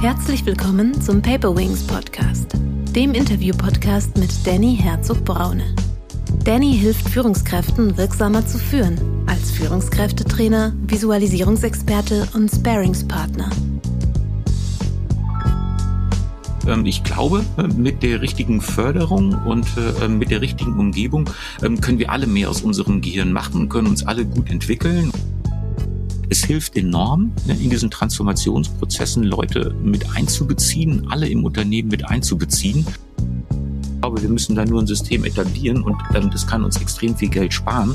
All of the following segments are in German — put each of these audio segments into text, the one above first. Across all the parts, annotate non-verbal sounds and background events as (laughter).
Herzlich willkommen zum Paper Wings Podcast, dem Interview-Podcast mit Danny Herzog-Braune. Danny hilft Führungskräften wirksamer zu führen, als Führungskräftetrainer, Visualisierungsexperte und Sparingspartner. Ähm, ich glaube, äh, mit der richtigen Förderung und äh, mit der richtigen Umgebung ähm, können wir alle mehr aus unserem Gehirn machen, können uns alle gut entwickeln. Es hilft enorm, ne, in diesen Transformationsprozessen Leute mit einzubeziehen, alle im Unternehmen mit einzubeziehen. Ich glaube, wir müssen da nur ein System etablieren und ähm, das kann uns extrem viel Geld sparen.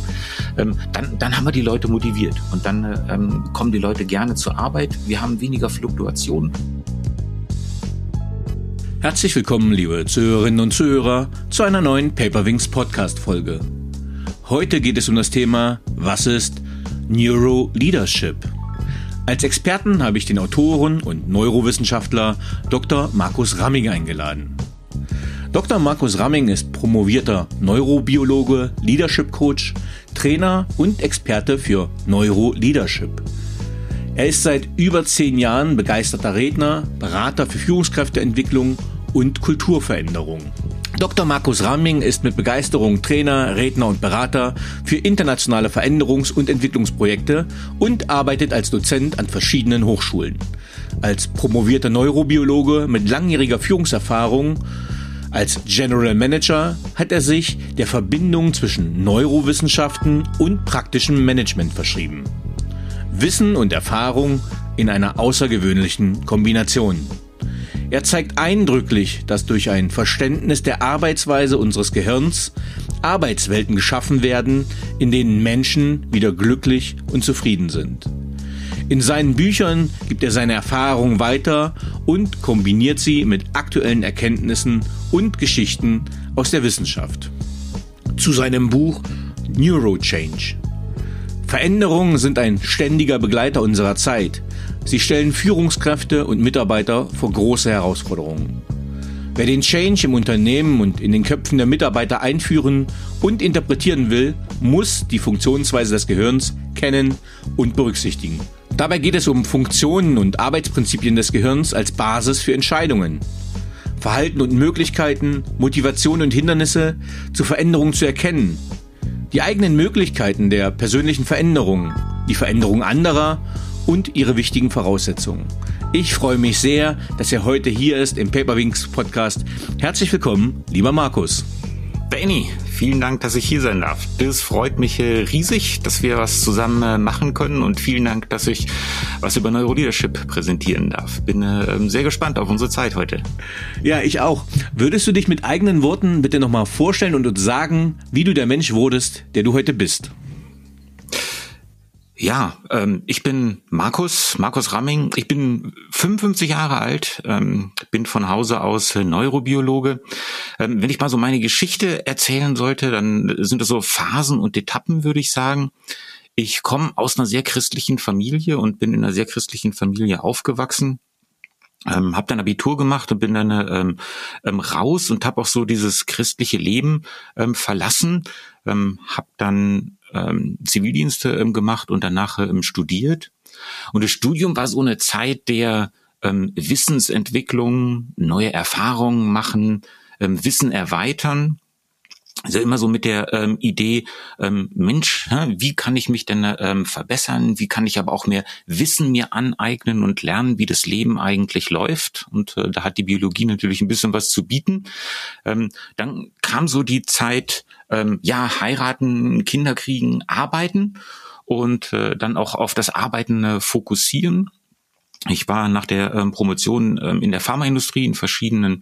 Ähm, dann, dann haben wir die Leute motiviert und dann äh, ähm, kommen die Leute gerne zur Arbeit. Wir haben weniger Fluktuation. Herzlich willkommen, liebe Zuhörerinnen und Zuhörer, zu einer neuen Paperwings Podcast Folge. Heute geht es um das Thema, was ist Neuro Leadership? Als Experten habe ich den Autoren und Neurowissenschaftler Dr. Markus Ramming eingeladen. Dr. Markus Ramming ist promovierter Neurobiologe, Leadership Coach, Trainer und Experte für Neuroleadership. Er ist seit über zehn Jahren begeisterter Redner, Berater für Führungskräfteentwicklung und Kulturveränderung. Dr. Markus Ramming ist mit Begeisterung Trainer, Redner und Berater für internationale Veränderungs- und Entwicklungsprojekte und arbeitet als Dozent an verschiedenen Hochschulen. Als promovierter Neurobiologe mit langjähriger Führungserfahrung als General Manager hat er sich der Verbindung zwischen Neurowissenschaften und praktischem Management verschrieben. Wissen und Erfahrung in einer außergewöhnlichen Kombination. Er zeigt eindrücklich, dass durch ein Verständnis der Arbeitsweise unseres Gehirns Arbeitswelten geschaffen werden, in denen Menschen wieder glücklich und zufrieden sind. In seinen Büchern gibt er seine Erfahrungen weiter und kombiniert sie mit aktuellen Erkenntnissen und Geschichten aus der Wissenschaft. Zu seinem Buch Neurochange. Veränderungen sind ein ständiger Begleiter unserer Zeit. Sie stellen Führungskräfte und Mitarbeiter vor große Herausforderungen. Wer den Change im Unternehmen und in den Köpfen der Mitarbeiter einführen und interpretieren will, muss die Funktionsweise des Gehirns kennen und berücksichtigen. Dabei geht es um Funktionen und Arbeitsprinzipien des Gehirns als Basis für Entscheidungen. Verhalten und Möglichkeiten, Motivation und Hindernisse zur Veränderung zu erkennen. Die eigenen Möglichkeiten der persönlichen Veränderung, die Veränderung anderer und ihre wichtigen Voraussetzungen. Ich freue mich sehr, dass er heute hier ist im Paperwings Podcast. Herzlich willkommen, lieber Markus. Benny, vielen Dank, dass ich hier sein darf. Das freut mich riesig, dass wir was zusammen äh, machen können und vielen Dank, dass ich was über Neuroleadership präsentieren darf. Bin äh, ähm, sehr gespannt auf unsere Zeit heute. Ja, ich auch. Würdest du dich mit eigenen Worten bitte nochmal vorstellen und uns sagen, wie du der Mensch wurdest, der du heute bist? Ja, ähm, ich bin Markus, Markus Ramming. Ich bin 55 Jahre alt, ähm, bin von Hause aus Neurobiologe. Ähm, wenn ich mal so meine Geschichte erzählen sollte, dann sind das so Phasen und Etappen, würde ich sagen. Ich komme aus einer sehr christlichen Familie und bin in einer sehr christlichen Familie aufgewachsen. Ähm, habe dann Abitur gemacht und bin dann ähm, ähm, raus und habe auch so dieses christliche Leben ähm, verlassen. Ähm, habe dann ähm, Zivildienste ähm, gemacht und danach ähm, studiert. Und das Studium war so eine Zeit der ähm, Wissensentwicklung, neue Erfahrungen machen, ähm, Wissen erweitern. Also immer so mit der ähm, Idee, ähm, Mensch, hä, wie kann ich mich denn ähm, verbessern? Wie kann ich aber auch mehr Wissen mir aneignen und lernen, wie das Leben eigentlich läuft? Und äh, da hat die Biologie natürlich ein bisschen was zu bieten. Ähm, dann kam so die Zeit, ähm, ja, heiraten, Kinder kriegen, arbeiten und äh, dann auch auf das Arbeiten äh, fokussieren. Ich war nach der ähm, Promotion ähm, in der Pharmaindustrie in verschiedenen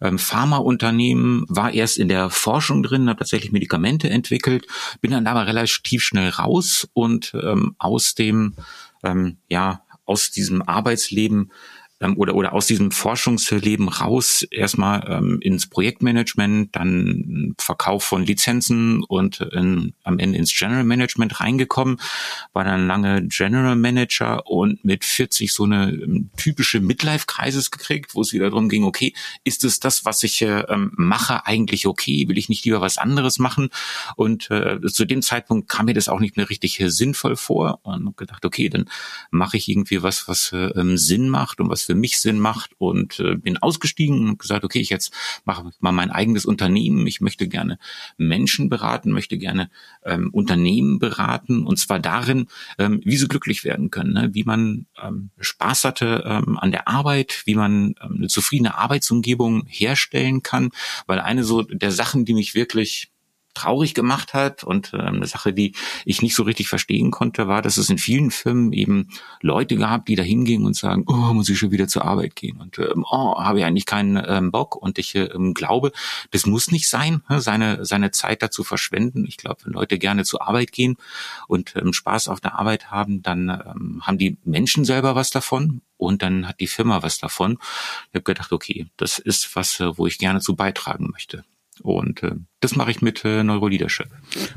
ähm, Pharmaunternehmen, war erst in der Forschung drin, habe tatsächlich Medikamente entwickelt, bin dann aber relativ schnell raus und ähm, aus dem ähm, ja aus diesem Arbeitsleben ähm, oder, oder aus diesem Forschungsleben raus erstmal ähm, ins Projektmanagement, dann Verkauf von Lizenzen und in, am Ende ins General Management reingekommen, war dann lange General Manager und mit 40 so eine ähm, typische Midlife-Kreises gekriegt, wo es wieder darum ging, okay, ist es das, was ich äh, ähm, mache, eigentlich okay? Will ich nicht lieber was anderes machen? Und äh, zu dem Zeitpunkt kam mir das auch nicht mehr richtig äh, sinnvoll vor und gedacht, okay, dann mache ich irgendwie was, was äh, ähm, Sinn macht und was für mich Sinn macht und äh, bin ausgestiegen und gesagt, okay, ich jetzt mache mal mein eigenes Unternehmen. Ich möchte gerne Menschen beraten, möchte gerne ähm, Unternehmen beraten und zwar darin, ähm, wie sie glücklich werden können, ne? wie man ähm, Spaß hatte ähm, an der Arbeit, wie man ähm, eine zufriedene Arbeitsumgebung herstellen kann, weil eine so der Sachen, die mich wirklich traurig gemacht hat und äh, eine Sache, die ich nicht so richtig verstehen konnte, war, dass es in vielen Firmen eben Leute gab, die da hingingen und sagen, oh, muss ich schon wieder zur Arbeit gehen und ähm, oh, habe ich eigentlich keinen ähm, Bock und ich ähm, glaube, das muss nicht sein, ne, seine seine Zeit dazu verschwenden. Ich glaube, wenn Leute gerne zur Arbeit gehen und ähm, Spaß auf der Arbeit haben, dann ähm, haben die Menschen selber was davon und dann hat die Firma was davon. Ich habe gedacht, okay, das ist was, äh, wo ich gerne zu beitragen möchte. Und äh, das mache ich mit äh, Neuroleadership.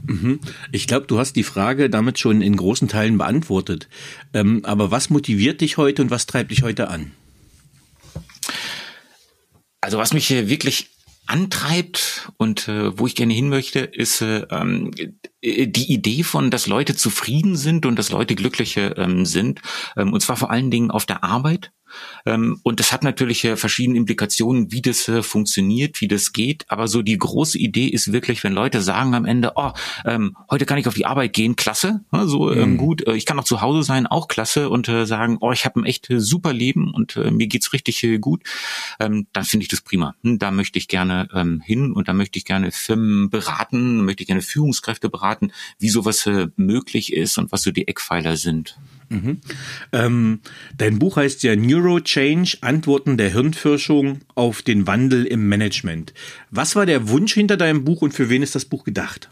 Mhm. Ich glaube, du hast die Frage damit schon in großen Teilen beantwortet. Ähm, aber was motiviert dich heute und was treibt dich heute an? Also was mich hier wirklich antreibt und äh, wo ich gerne hin möchte, ist äh, ähm, die Idee von, dass Leute zufrieden sind und dass Leute glückliche ähm, sind. Ähm, und zwar vor allen Dingen auf der Arbeit und das hat natürlich äh, verschiedene Implikationen, wie das äh, funktioniert, wie das geht. Aber so die große Idee ist wirklich, wenn Leute sagen am Ende, oh, ähm, heute kann ich auf die Arbeit gehen, klasse, so ähm, mhm. gut, äh, ich kann auch zu Hause sein, auch klasse und sagen, oh, ich habe ein echt super Leben und mir geht's richtig gut, dann finde ich das prima. Hm, da möchte ich gerne hin und da möchte ich gerne Firmen beraten, möchte ich gerne Führungskräfte beraten, wie sowas möglich ist und was so die Eckpfeiler sind. Mhm. Ähm, dein Buch heißt ja Neurochange, Antworten der Hirnforschung auf den Wandel im Management. Was war der Wunsch hinter deinem Buch und für wen ist das Buch gedacht?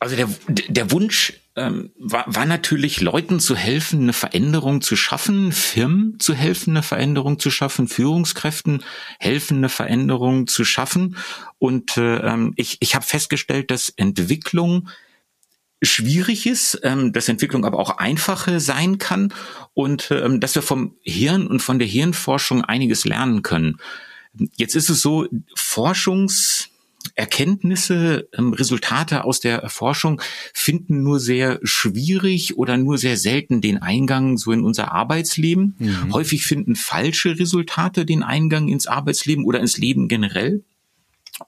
Also der, der Wunsch ähm, war, war natürlich, Leuten zu helfen, eine Veränderung zu schaffen, Firmen zu helfen, eine Veränderung zu schaffen, Führungskräften helfen, eine Veränderung zu schaffen. Und äh, ähm, ich, ich habe festgestellt, dass Entwicklung schwierig ist, ähm, dass Entwicklung aber auch einfache sein kann und ähm, dass wir vom Hirn und von der Hirnforschung einiges lernen können. Jetzt ist es so, Forschungserkenntnisse, ähm, Resultate aus der Forschung finden nur sehr schwierig oder nur sehr selten den Eingang so in unser Arbeitsleben. Mhm. Häufig finden falsche Resultate den Eingang ins Arbeitsleben oder ins Leben generell.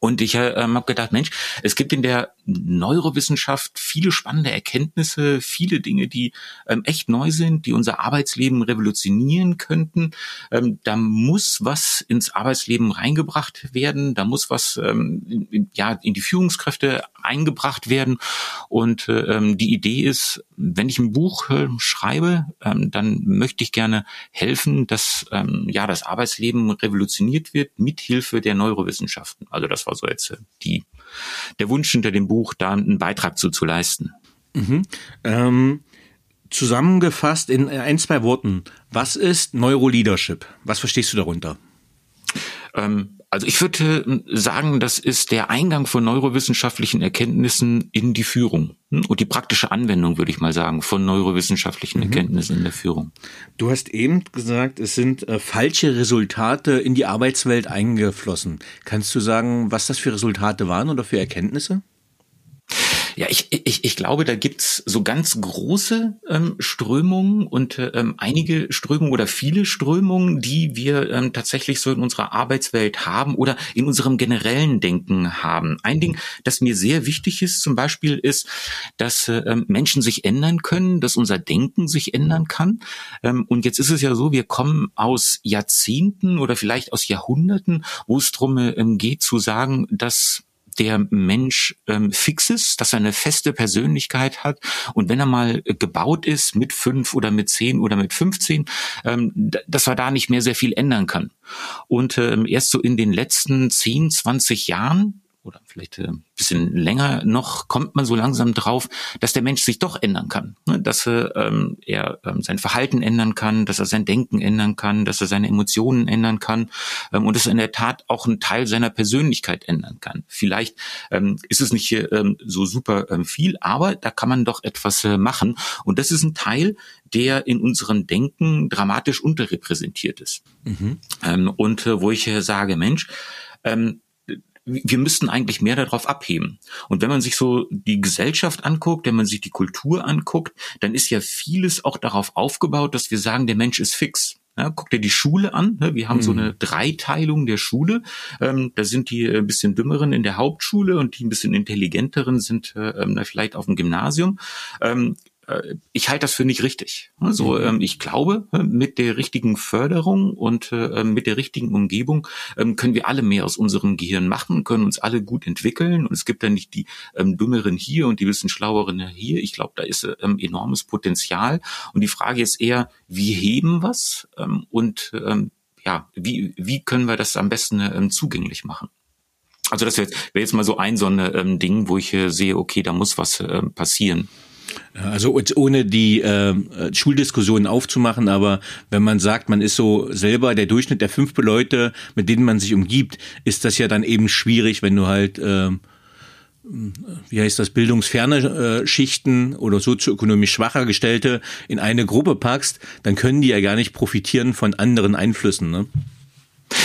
Und ich äh, habe gedacht, Mensch, es gibt in der Neurowissenschaft viele spannende Erkenntnisse, viele Dinge, die ähm, echt neu sind, die unser Arbeitsleben revolutionieren könnten. Ähm, da muss was ins Arbeitsleben reingebracht werden, da muss was ähm, in, ja in die Führungskräfte eingebracht werden. Und äh, ähm, die Idee ist, wenn ich ein Buch äh, schreibe, ähm, dann möchte ich gerne helfen, dass ähm, ja das Arbeitsleben revolutioniert wird mit Hilfe der Neurowissenschaften. Also das war so jetzt äh, die der Wunsch hinter dem Buch, da einen Beitrag zu, zu leisten. Mhm. Ähm, zusammengefasst in ein, zwei Worten, was ist Neuroleadership? Was verstehst du darunter? Ähm, also ich würde äh, sagen, das ist der Eingang von neurowissenschaftlichen Erkenntnissen in die Führung hm? und die praktische Anwendung, würde ich mal sagen, von neurowissenschaftlichen mhm. Erkenntnissen in der Führung. Du hast eben gesagt, es sind äh, falsche Resultate in die Arbeitswelt eingeflossen. Kannst du sagen, was das für Resultate waren oder für Erkenntnisse? Ja, ich, ich, ich glaube, da gibt's so ganz große ähm, Strömungen und ähm, einige Strömungen oder viele Strömungen, die wir ähm, tatsächlich so in unserer Arbeitswelt haben oder in unserem generellen Denken haben. Ein Ding, das mir sehr wichtig ist zum Beispiel, ist, dass äh, Menschen sich ändern können, dass unser Denken sich ändern kann. Ähm, und jetzt ist es ja so, wir kommen aus Jahrzehnten oder vielleicht aus Jahrhunderten, wo es darum ähm, geht zu sagen, dass der Mensch ähm, fix ist, dass er eine feste Persönlichkeit hat und wenn er mal gebaut ist mit fünf oder mit zehn oder mit 15, ähm, dass er da nicht mehr sehr viel ändern kann. Und ähm, erst so in den letzten 10, 20 Jahren oder vielleicht äh, ein bisschen länger noch, kommt man so langsam drauf, dass der Mensch sich doch ändern kann. Ne? Dass er, ähm, er ähm, sein Verhalten ändern kann, dass er sein Denken ändern kann, dass er seine Emotionen ändern kann ähm, und dass er in der Tat auch einen Teil seiner Persönlichkeit ändern kann. Vielleicht ist es nicht so super viel, aber da kann man doch etwas äh, machen. Und das ist ein Teil, der in unserem Denken dramatisch unterrepräsentiert ist. Mhm. Und äh, wo ich äh, sage, Mensch, ähm, wir müssten eigentlich mehr darauf abheben. Und wenn man sich so die Gesellschaft anguckt, wenn man sich die Kultur anguckt, dann ist ja vieles auch darauf aufgebaut, dass wir sagen, der Mensch ist fix. Ja, guck dir die Schule an. Ne? Wir haben mhm. so eine Dreiteilung der Schule. Ähm, da sind die ein bisschen dümmeren in der Hauptschule und die ein bisschen intelligenteren sind äh, ähm, vielleicht auf dem Gymnasium. Ähm, äh, ich halte das für nicht richtig. Also mhm. ähm, ich glaube, äh, mit der richtigen Förderung und äh, mit der richtigen Umgebung ähm, können wir alle mehr aus unserem Gehirn machen, können uns alle gut entwickeln und es gibt dann nicht die ähm, Dümmeren hier und die bisschen Schlaueren hier. Ich glaube, da ist enormes Potenzial und die Frage ist eher, wie heben was und ja, wie, wie können wir das am besten zugänglich machen? Also das wäre jetzt, wär jetzt mal so ein so ein Ding, wo ich äh, sehe, okay, da muss was äh, passieren. Also ohne die äh, Schuldiskussionen aufzumachen, aber wenn man sagt, man ist so selber der Durchschnitt der fünf Leute, mit denen man sich umgibt, ist das ja dann eben schwierig, wenn du halt äh, wie heißt das, bildungsferne äh, Schichten oder sozioökonomisch schwacher Gestellte in eine Gruppe packst, dann können die ja gar nicht profitieren von anderen Einflüssen. Ne?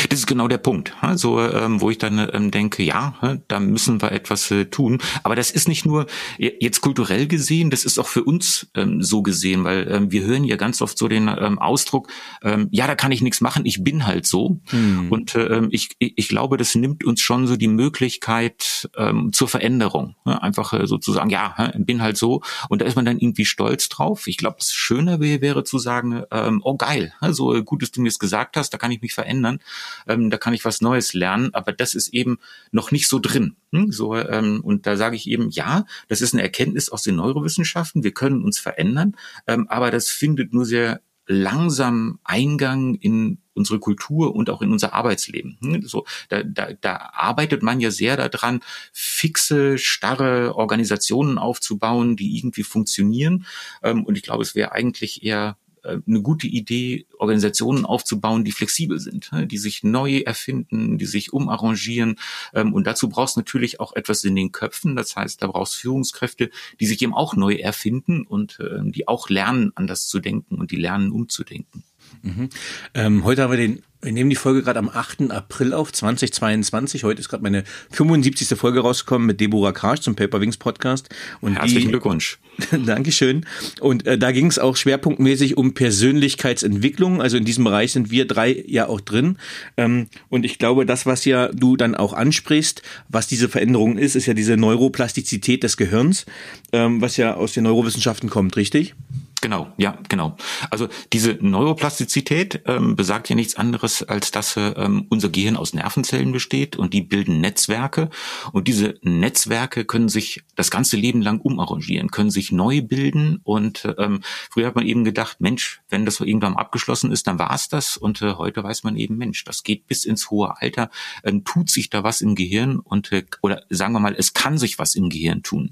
Das ist genau der Punkt, so ähm, wo ich dann ähm, denke, ja, da müssen wir etwas äh, tun. Aber das ist nicht nur jetzt kulturell gesehen, das ist auch für uns ähm, so gesehen, weil wir hören ja ganz oft so den Ausdruck, ja, da kann ich nichts machen, ich bin halt so. Hm. Und ich, ich glaube, das nimmt uns schon so die Möglichkeit zur Veränderung, einfach äh, sozusagen, ja, bin halt so. Und da ist man dann irgendwie stolz drauf. Ich glaube, es schöner wäre zu sagen, oh geil, so gut, dass du mir es gesagt hast, da kann ich mich verändern ähm, da kann ich was Neues lernen, aber das ist eben noch nicht so drin. Hm? So, ähm, und da sage ich eben, ja, das ist eine Erkenntnis aus den Neurowissenschaften, wir können uns verändern, ähm, aber das findet nur sehr langsam Eingang in unsere Kultur und auch in unser Arbeitsleben. Hm? So, da, da, da arbeitet man ja sehr daran, fixe, starre Organisationen aufzubauen, die irgendwie funktionieren. Ähm, und ich glaube, es wäre eigentlich eher eine gute Idee, Organisationen aufzubauen, die flexibel sind, ne, die sich neu erfinden, die sich umarrangieren. Ähm, und dazu brauchst du natürlich auch etwas in den Köpfen. Das heißt, da brauchst Führungskräfte, die sich eben auch neu erfinden und ähm, die auch lernen, anders zu denken und die lernen, umzudenken. Mhm. Ähm, heute haben wir den wir nehmen die Folge gerade am 8. April auf, 2022. Heute ist gerade meine 75. Folge rausgekommen mit Deborah Karsch zum Paper Wings Podcast. Und Herzlichen die, Glückwunsch. (laughs) Dankeschön. Und äh, da ging es auch schwerpunktmäßig um Persönlichkeitsentwicklung. Also in diesem Bereich sind wir drei ja auch drin. Ähm, und ich glaube, das, was ja du dann auch ansprichst, was diese Veränderung ist, ist ja diese Neuroplastizität des Gehirns, ähm, was ja aus den Neurowissenschaften kommt, richtig? Genau, ja, genau. Also diese Neuroplastizität ähm, besagt ja nichts anderes, als dass ähm, unser Gehirn aus Nervenzellen besteht und die bilden Netzwerke und diese Netzwerke können sich das ganze Leben lang umarrangieren, können sich neu bilden und ähm, früher hat man eben gedacht, Mensch, wenn das irgendwann abgeschlossen ist, dann war es das und äh, heute weiß man eben, Mensch, das geht bis ins hohe Alter, ähm, tut sich da was im Gehirn und äh, oder sagen wir mal, es kann sich was im Gehirn tun.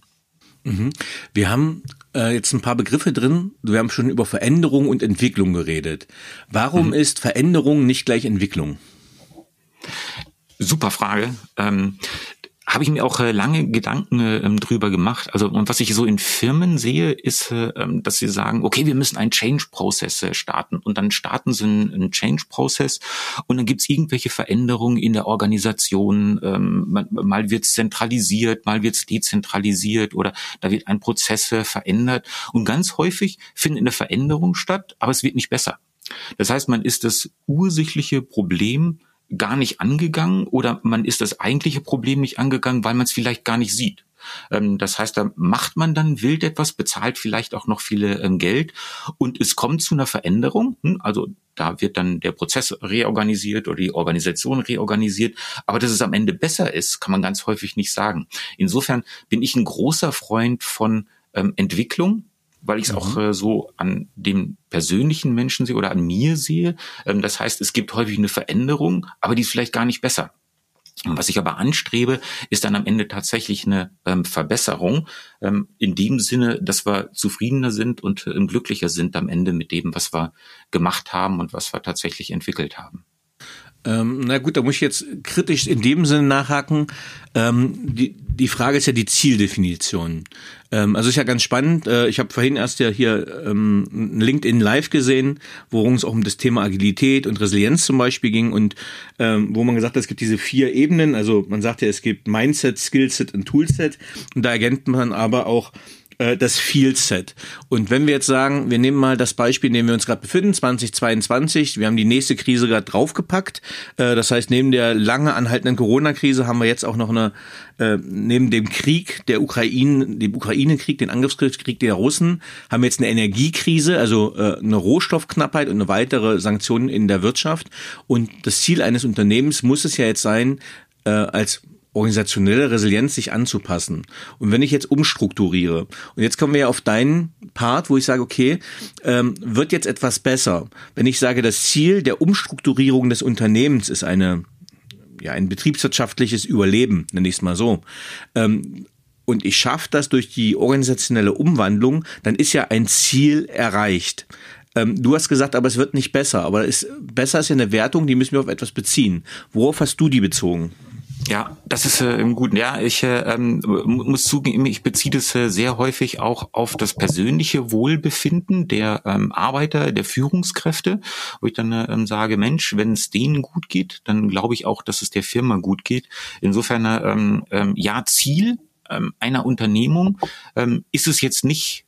Mhm. Wir haben äh, jetzt ein paar Begriffe drin. Wir haben schon über Veränderung und Entwicklung geredet. Warum mhm. ist Veränderung nicht gleich Entwicklung? Super Frage. Ähm, habe ich mir auch äh, lange Gedanken äh, ähm, drüber gemacht. Also und was ich so in Firmen sehe, ist, äh, ähm, dass sie sagen, okay, wir müssen einen Change-Prozess starten und dann starten sie einen, Change-Prozess und dann gibt's irgendwelche Veränderungen in der Organisation. Ähm, mal, wird's zentralisiert, mal wird's dezentralisiert oder da wird ein Prozess verändert und ganz häufig findet eine Veränderung statt, aber es wird nicht besser. Das heißt, man ist das ursächliche Problem gar nicht angegangen oder man ist das eigentliche Problem nicht angegangen, weil man es vielleicht gar nicht sieht. Ähm, das heißt, da macht man dann wild etwas, bezahlt vielleicht auch noch viele ähm, Geld und es kommt zu einer Veränderung. Hm, also da wird dann der Prozess reorganisiert oder die Organisation reorganisiert. Aber dass es am Ende besser ist, kann man ganz häufig nicht sagen. Insofern bin ich ein großer Freund von ähm, Entwicklung weil ich es mhm. auch äh, so an dem persönlichen Menschen sehe oder an mir sehe. Ähm, das heißt, es gibt häufig eine Veränderung, aber die ist vielleicht gar nicht besser. Was ich aber anstrebe, ist dann am Ende tatsächlich eine ähm, Verbesserung, ähm, in dem Sinne, dass wir zufriedener sind und ähm, glücklicher sind am Ende mit dem, was wir gemacht haben und was wir tatsächlich entwickelt haben. Ähm, na gut, da muss ich jetzt kritisch in dem Sinne nachhaken. Ähm, die, die Frage ist ja die Zieldefinition. Ähm, also ist ja ganz spannend. Äh, ich habe vorhin erst ja hier ähm, LinkedIn Live gesehen, worum es auch um das Thema Agilität und Resilienz zum Beispiel ging und ähm, wo man gesagt hat, es gibt diese vier Ebenen. Also man sagt ja, es gibt Mindset, Skillset und Toolset und da ergänzt man aber auch äh, das Field-Set. Und wenn wir jetzt sagen, wir nehmen mal das Beispiel, in dem wir uns gerade befinden, 2022, wir haben die nächste Krise gerade draufgepackt. Äh, das heißt, neben der lange anhaltenden Corona-Krise haben wir jetzt auch noch eine, äh, neben dem Krieg der Ukraine, dem Ukraine-Krieg, den Angriffskrieg der Russen, haben wir jetzt eine Energiekrise, also eine Rohstoffknappheit und eine weitere Sanktionen in der Wirtschaft. Und das Ziel eines Unternehmens muss es ja jetzt sein, als organisationelle Resilienz sich anzupassen. Und wenn ich jetzt umstrukturiere, und jetzt kommen wir ja auf deinen Part, wo ich sage, okay, ähm, wird jetzt etwas besser. Wenn ich sage, das Ziel der Umstrukturierung des Unternehmens ist eine, ja, ein betriebswirtschaftliches Überleben, nenne ich es mal so. Ähm, und ich schaffe das durch die organisationelle Umwandlung, dann ist ja ein Ziel erreicht. Ähm, du hast gesagt, aber es wird nicht besser. Aber ist, besser ist ja eine Wertung, die müssen wir auf etwas beziehen. Worauf hast du die bezogen? Ja, das ist äh, im Guten. Ja, ich äh, ähm, muss zugeben, ich beziehe das äh, sehr häufig auch auf das persönliche Wohlbefinden der ähm, Arbeiter, der Führungskräfte, wo ich dann äh, ähm, sage, Mensch, wenn es denen gut geht, dann glaube ich auch, dass es der Firma gut geht. Insofern, äh, ähm, ähm, ja, Ziel ähm, einer Unternehmung ähm, ist es jetzt nicht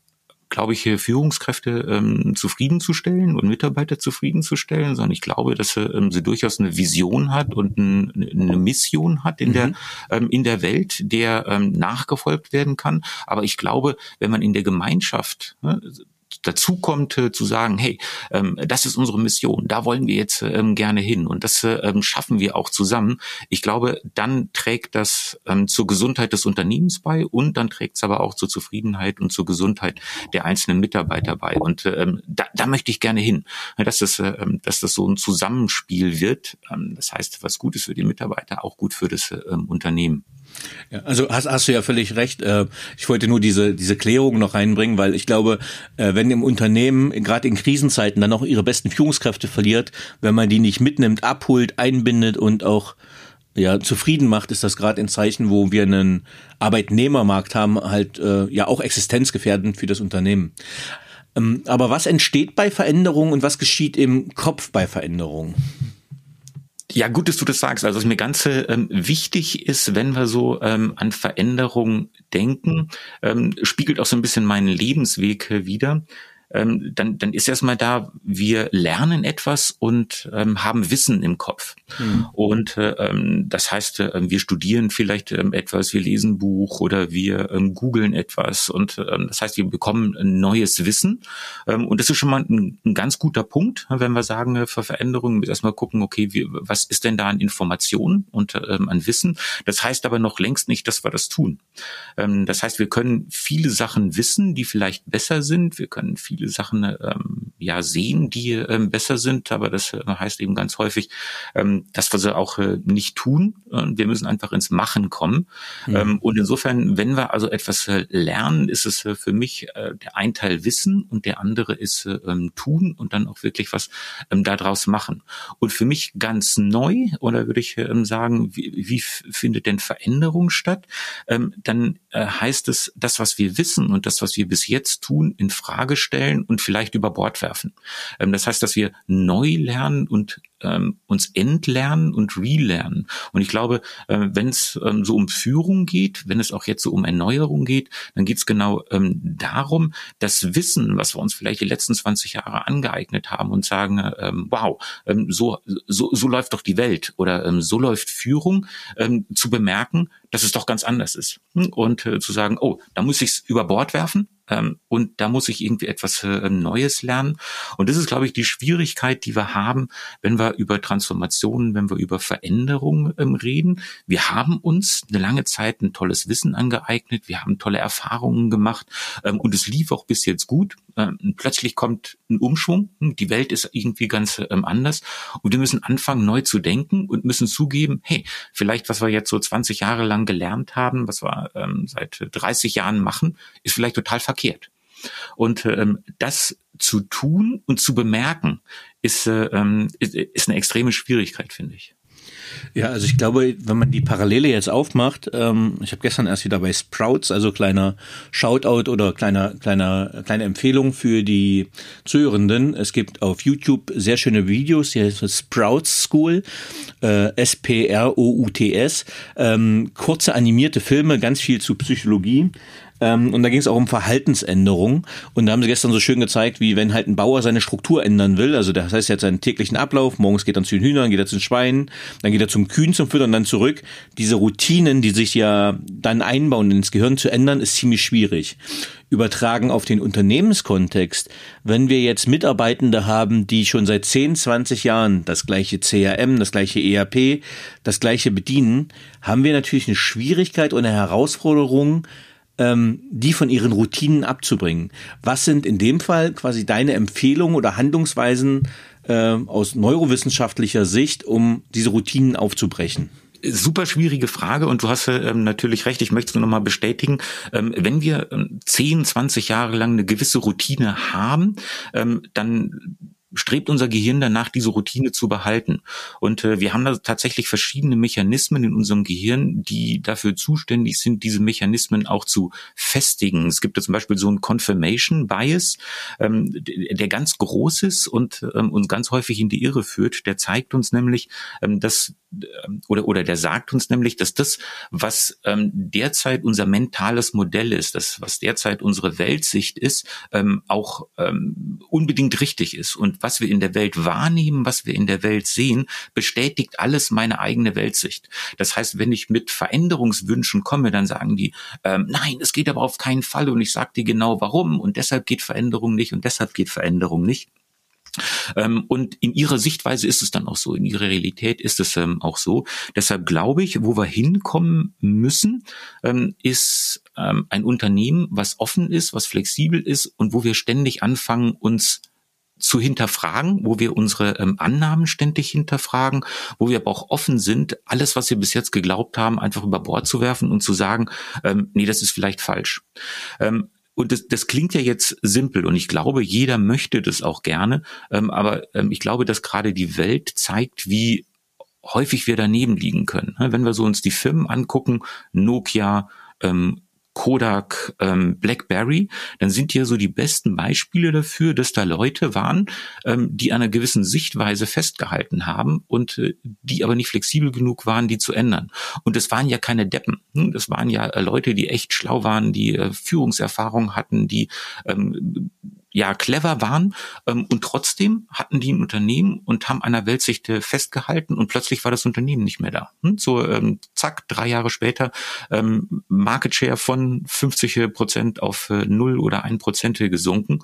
glaube ich, Führungskräfte ähm, zufriedenzustellen und Mitarbeiter zufriedenzustellen, sondern ich glaube, dass ähm, sie durchaus eine Vision hat und ein, eine Mission hat in mhm. der ähm, in der Welt, der ähm, nachgefolgt werden kann. Aber ich glaube, wenn man in der Gemeinschaft ne, dazu kommt, äh, zu sagen, hey, ähm, das ist unsere Mission, da wollen wir jetzt ähm, gerne hin und das äh, ähm, schaffen wir auch zusammen. Ich glaube, dann trägt das zur Gesundheit des Unternehmens bei und dann trägt es aber auch zur Zufriedenheit und zur Gesundheit der einzelnen Mitarbeiter bei. Und da, da möchte ich gerne hin, dass das, äh, dass das so ein Zusammenspiel wird. Das heißt, was gut ist für die Mitarbeiter, auch gut für das Unternehmen. Ja, also hast, hast du ja völlig recht. Äh, ich wollte nur diese, diese Klärung noch reinbringen, weil ich glaube, äh, wenn im Unternehmen gerade in Krisenzeiten dann auch ihre besten Führungskräfte verliert, wenn man die nicht mitnimmt, abholt, einbindet und auch ja, zufrieden macht, ist das gerade ein Zeichen, wo wir einen Arbeitnehmermarkt haben, halt äh, ja auch existenzgefährdend für das Unternehmen. Ähm, aber was entsteht bei Veränderungen und was geschieht im Kopf bei Veränderungen? Ja, gut, dass du das sagst. Also was mir ganz ähm, wichtig ist, wenn wir so ähm, an Veränderung denken, ähm, spiegelt auch so ein bisschen meinen Lebensweg äh, wieder ähm, dann, dann ist erstmal da, wir lernen etwas und ähm, haben Wissen im Kopf. Mhm. Und äh, ähm, das heißt, äh, wir studieren vielleicht ähm, etwas, wir lesen ein Buch oder wir ähm, googeln etwas. Und ähm, das heißt, wir bekommen ein neues Wissen. Ähm, und das ist schon mal ein, ein ganz guter Punkt, wenn wir sagen, äh, für Veränderungen erstmal gucken, okay, wie, was ist denn da an Informationen und ähm, an Wissen? Das heißt aber noch längst nicht, dass wir das tun. Ähm, das heißt, wir können viele Sachen wissen, die vielleicht besser sind. Wir können viele viele Sachen ähm, ja sehen, die ähm, besser sind, aber das äh, heißt eben ganz häufig, ähm, dass wir sie auch äh, nicht tun. Und wir müssen einfach ins Machen kommen. Mhm. Ähm, und insofern, wenn wir also etwas äh, lernen, ist es äh, für mich äh, der ein Teil Wissen und der andere ist äh, ähm, tun und dann auch wirklich was ähm, daraus machen. Und für mich ganz neu, oder würde ich ähm, sagen, wie, wie findet denn Veränderung statt? Ähm, dann äh, heißt es, das, was wir wissen und das, was wir bis jetzt tun, in Frage stellen stellen und vielleicht über Bord werfen. Ähm, das heißt, dass wir neu lernen und ähm, uns entlernen und relernen. Und ich glaube, äh, wenn es ähm, so um Führung geht, wenn es auch jetzt so um Erneuerung geht, dann geht es genau ähm, darum, das Wissen, was wir uns vielleicht die letzten 20 Jahre angeeignet haben und sagen, ähm, wow, ähm, so, so, so läuft doch die Welt oder ähm, so läuft Führung, ähm, zu bemerken, dass es doch ganz anders ist. Und äh, zu sagen, oh, da muss ich es über Bord werfen ähm, und da muss ich irgendwie etwas äh, Neues lernen. Und das ist, glaube ich, die Schwierigkeit, die wir haben, wenn wir über Transformationen, wenn wir über Veränderungen ähm, reden. Wir haben uns eine lange Zeit ein tolles Wissen angeeignet, wir haben tolle Erfahrungen gemacht ähm, und es lief auch bis jetzt gut. Ähm, plötzlich kommt ein Umschwung, die Welt ist irgendwie ganz ähm, anders und wir müssen anfangen, neu zu denken und müssen zugeben, hey, vielleicht was wir jetzt so 20 Jahre lang gelernt haben, was wir ähm, seit 30 Jahren machen, ist vielleicht total verkehrt. Und ähm, das zu tun und zu bemerken, ist, äh, ähm, ist, ist eine extreme Schwierigkeit, finde ich. Ja, also ich glaube, wenn man die Parallele jetzt aufmacht, ähm, ich habe gestern erst wieder bei Sprouts, also kleiner Shoutout oder kleiner kleiner kleine Empfehlung für die Zuhörenden. Es gibt auf YouTube sehr schöne Videos, die heißt Sprouts School, äh, S P R O U T S, ähm, kurze animierte Filme, ganz viel zu Psychologie. Ähm, und da ging es auch um Verhaltensänderung. Und da haben sie gestern so schön gezeigt, wie wenn halt ein Bauer seine Struktur ändern will. Also das heißt, er hat seinen täglichen Ablauf. Morgens geht er zu den Hühnern, geht er zu den Schweinen, dann geht er zum Kühen zum Füttern, dann zurück. Diese Routinen, die sich ja dann einbauen ins Gehirn zu ändern, ist ziemlich schwierig. Übertragen auf den Unternehmenskontext. Wenn wir jetzt Mitarbeitende haben, die schon seit 10, 20 Jahren das gleiche CRM, das gleiche ERP, das gleiche bedienen, haben wir natürlich eine Schwierigkeit und eine Herausforderung, ähm, die von ihren Routinen abzubringen. Was sind in dem Fall quasi deine Empfehlungen oder Handlungsweisen äh, aus neurowissenschaftlicher Sicht, um diese Routinen aufzubrechen? Super schwierige Frage und du hast ähm, natürlich recht, ich möchte es nur noch mal bestätigen. Ähm, wenn wir ähm, 10, 20 Jahre lang eine gewisse Routine haben, ähm, dann strebt unser Gehirn danach, diese Routine zu behalten. Und äh, wir haben da tatsächlich verschiedene Mechanismen in unserem Gehirn, die dafür zuständig sind, diese Mechanismen auch zu festigen. Es gibt da zum Beispiel so einen Confirmation Bias, ähm, der ganz groß ist und ähm, uns ganz häufig in die Irre führt. Der zeigt uns nämlich, ähm, dass oder oder der sagt uns nämlich, dass das, was ähm, derzeit unser mentales Modell ist, das was derzeit unsere Weltsicht ist, ähm, auch ähm, unbedingt richtig ist und was wir in der Welt wahrnehmen, was wir in der Welt sehen, bestätigt alles meine eigene Weltsicht. Das heißt, wenn ich mit Veränderungswünschen komme, dann sagen die, ähm, nein, es geht aber auf keinen Fall und ich sage dir genau warum und deshalb geht Veränderung nicht und deshalb geht Veränderung nicht. Ähm, und in ihrer Sichtweise ist es dann auch so, in ihrer Realität ist es ähm, auch so. Deshalb glaube ich, wo wir hinkommen müssen, ähm, ist ein Unternehmen, was offen ist, was flexibel ist und wo wir ständig anfangen, uns zu hinterfragen, wo wir unsere ähm, Annahmen ständig hinterfragen, wo wir aber auch offen sind, alles, was wir bis jetzt geglaubt haben, einfach über Bord zu werfen und zu sagen, ähm, nee, das ist vielleicht falsch. Ähm, und das, das klingt ja jetzt simpel und ich glaube, jeder möchte das auch gerne, ähm, aber ähm, ich glaube, dass gerade die Welt zeigt, wie häufig wir daneben liegen können. Wenn wir so uns die Firmen angucken, Nokia, ähm, Kodak, ähm, BlackBerry, dann sind hier so die besten Beispiele dafür, dass da Leute waren, ähm, die an einer gewissen Sichtweise festgehalten haben und äh, die aber nicht flexibel genug waren, die zu ändern. Und das waren ja keine Deppen. Hm? Das waren ja äh, Leute, die echt schlau waren, die äh, Führungserfahrung hatten, die ähm, ja clever waren ähm, und trotzdem hatten die ein Unternehmen und haben der Weltsicht festgehalten und plötzlich war das Unternehmen nicht mehr da. Hm? So ähm, zack, drei Jahre später ähm, Market Share von 50 Prozent auf äh, null oder ein Prozent gesunken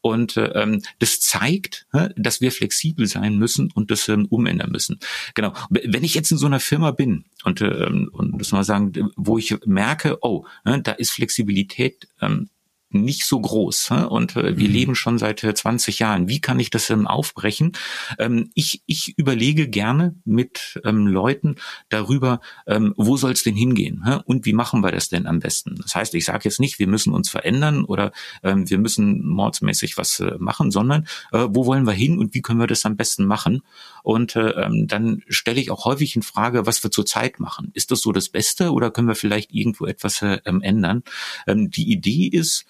und äh, ähm, das zeigt, äh, dass wir flexibel sein müssen und das ähm, umändern müssen. Genau. Wenn ich jetzt in so einer Firma bin und ähm, und das mal sagen, wo ich merke, oh, äh, da ist Flexibilität ähm, nicht so groß und äh, wir mhm. leben schon seit 20 äh, Jahren. Wie kann ich das aufbrechen? Ähm, ich, ich überlege gerne mit ähm, Leuten darüber, ähm, wo soll es denn hingehen und wie machen wir das denn am besten? Das heißt, ich sage jetzt nicht, wir müssen uns verändern oder wir müssen mordsmäßig was äh, machen, sondern wo wollen wir hin und wie können wir das am besten machen? Und dann stelle ich auch häufig in Frage, was wir zurzeit machen. Ist das so das Beste oder können wir vielleicht irgendwo etwas ändern? die Idee ist,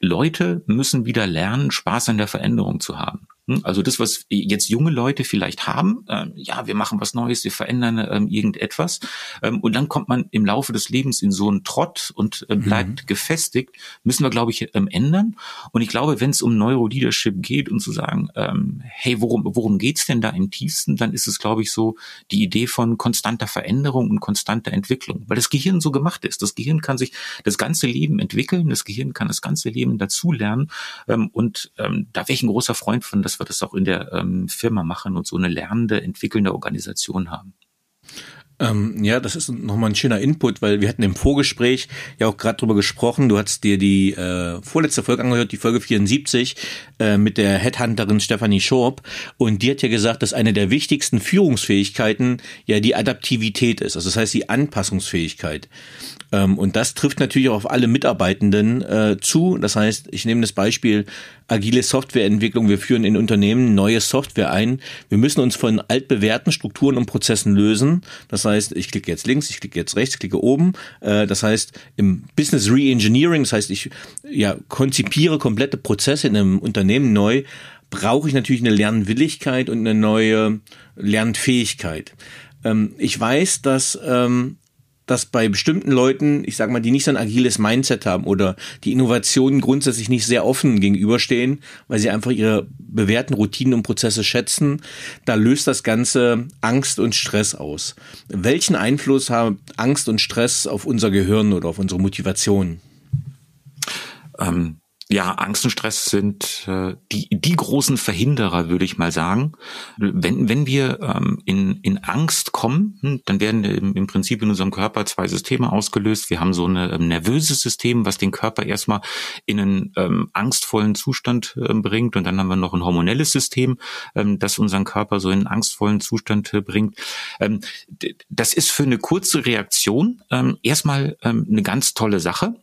Leute müssen wieder lernen, Spaß an der Veränderung zu haben. Hm? Also das, was jetzt junge Leute vielleicht haben, äh, ja, wir machen was Neues, wir verändern ähm, irgendetwas. Ähm, und dann kommt man im Laufe des Lebens in so einen Trott und äh, bleibt mhm. gefestigt, müssen wir, glaube ich, ähm, ändern. Und ich glaube, wenn es um Neuroleadership geht und zu sagen, ähm, hey, worum, worum geht's denn da im tiefsten, dann ist es, glaube ich, so die Idee von konstanter Veränderung und konstanter Entwicklung. Weil das Gehirn so gemacht ist. Das Gehirn kann sich das ganze Leben entwickeln, das Gehirn kann das ganze Leben dazulernen. Ähm, und ähm, da wäre ich ein großer Freund von, dass wir das auch in der ähm, Firma machen und so eine lernende, entwickelnde Organisation haben. Ähm, ja, das ist nochmal ein schöner Input, weil wir hatten im Vorgespräch ja auch gerade drüber gesprochen. Du hast dir die äh, vorletzte Folge angehört, die Folge 74 äh, mit der Headhunterin Stephanie Schorb. Und die hat ja gesagt, dass eine der wichtigsten Führungsfähigkeiten ja die Adaptivität ist. Also das heißt die Anpassungsfähigkeit. Ähm, und das trifft natürlich auch auf alle Mitarbeitenden äh, zu. Das heißt, ich nehme das Beispiel agile Softwareentwicklung. Wir führen in Unternehmen neue Software ein. Wir müssen uns von altbewährten Strukturen und Prozessen lösen. Das heißt, ich klicke jetzt links, ich klicke jetzt rechts, klicke oben. Äh, das heißt, im Business Reengineering, das heißt, ich ja, konzipiere komplette Prozesse in einem Unternehmen neu, brauche ich natürlich eine Lernwilligkeit und eine neue Lernfähigkeit. Ähm, ich weiß, dass ähm, dass bei bestimmten Leuten, ich sag mal, die nicht so ein agiles Mindset haben oder die Innovationen grundsätzlich nicht sehr offen gegenüberstehen, weil sie einfach ihre bewährten Routinen und Prozesse schätzen, da löst das Ganze Angst und Stress aus. Welchen Einfluss haben Angst und Stress auf unser Gehirn oder auf unsere Motivation? Ähm, ja, Angst und Stress sind äh, die, die großen Verhinderer, würde ich mal sagen. Wenn, wenn wir ähm, in, in Angst kommen, hm, dann werden im, im Prinzip in unserem Körper zwei Systeme ausgelöst. Wir haben so ein ähm, nervöses System, was den Körper erstmal in einen ähm, angstvollen Zustand ähm, bringt. Und dann haben wir noch ein hormonelles System, ähm, das unseren Körper so in einen angstvollen Zustand äh, bringt. Ähm, das ist für eine kurze Reaktion ähm, erstmal ähm, eine ganz tolle Sache.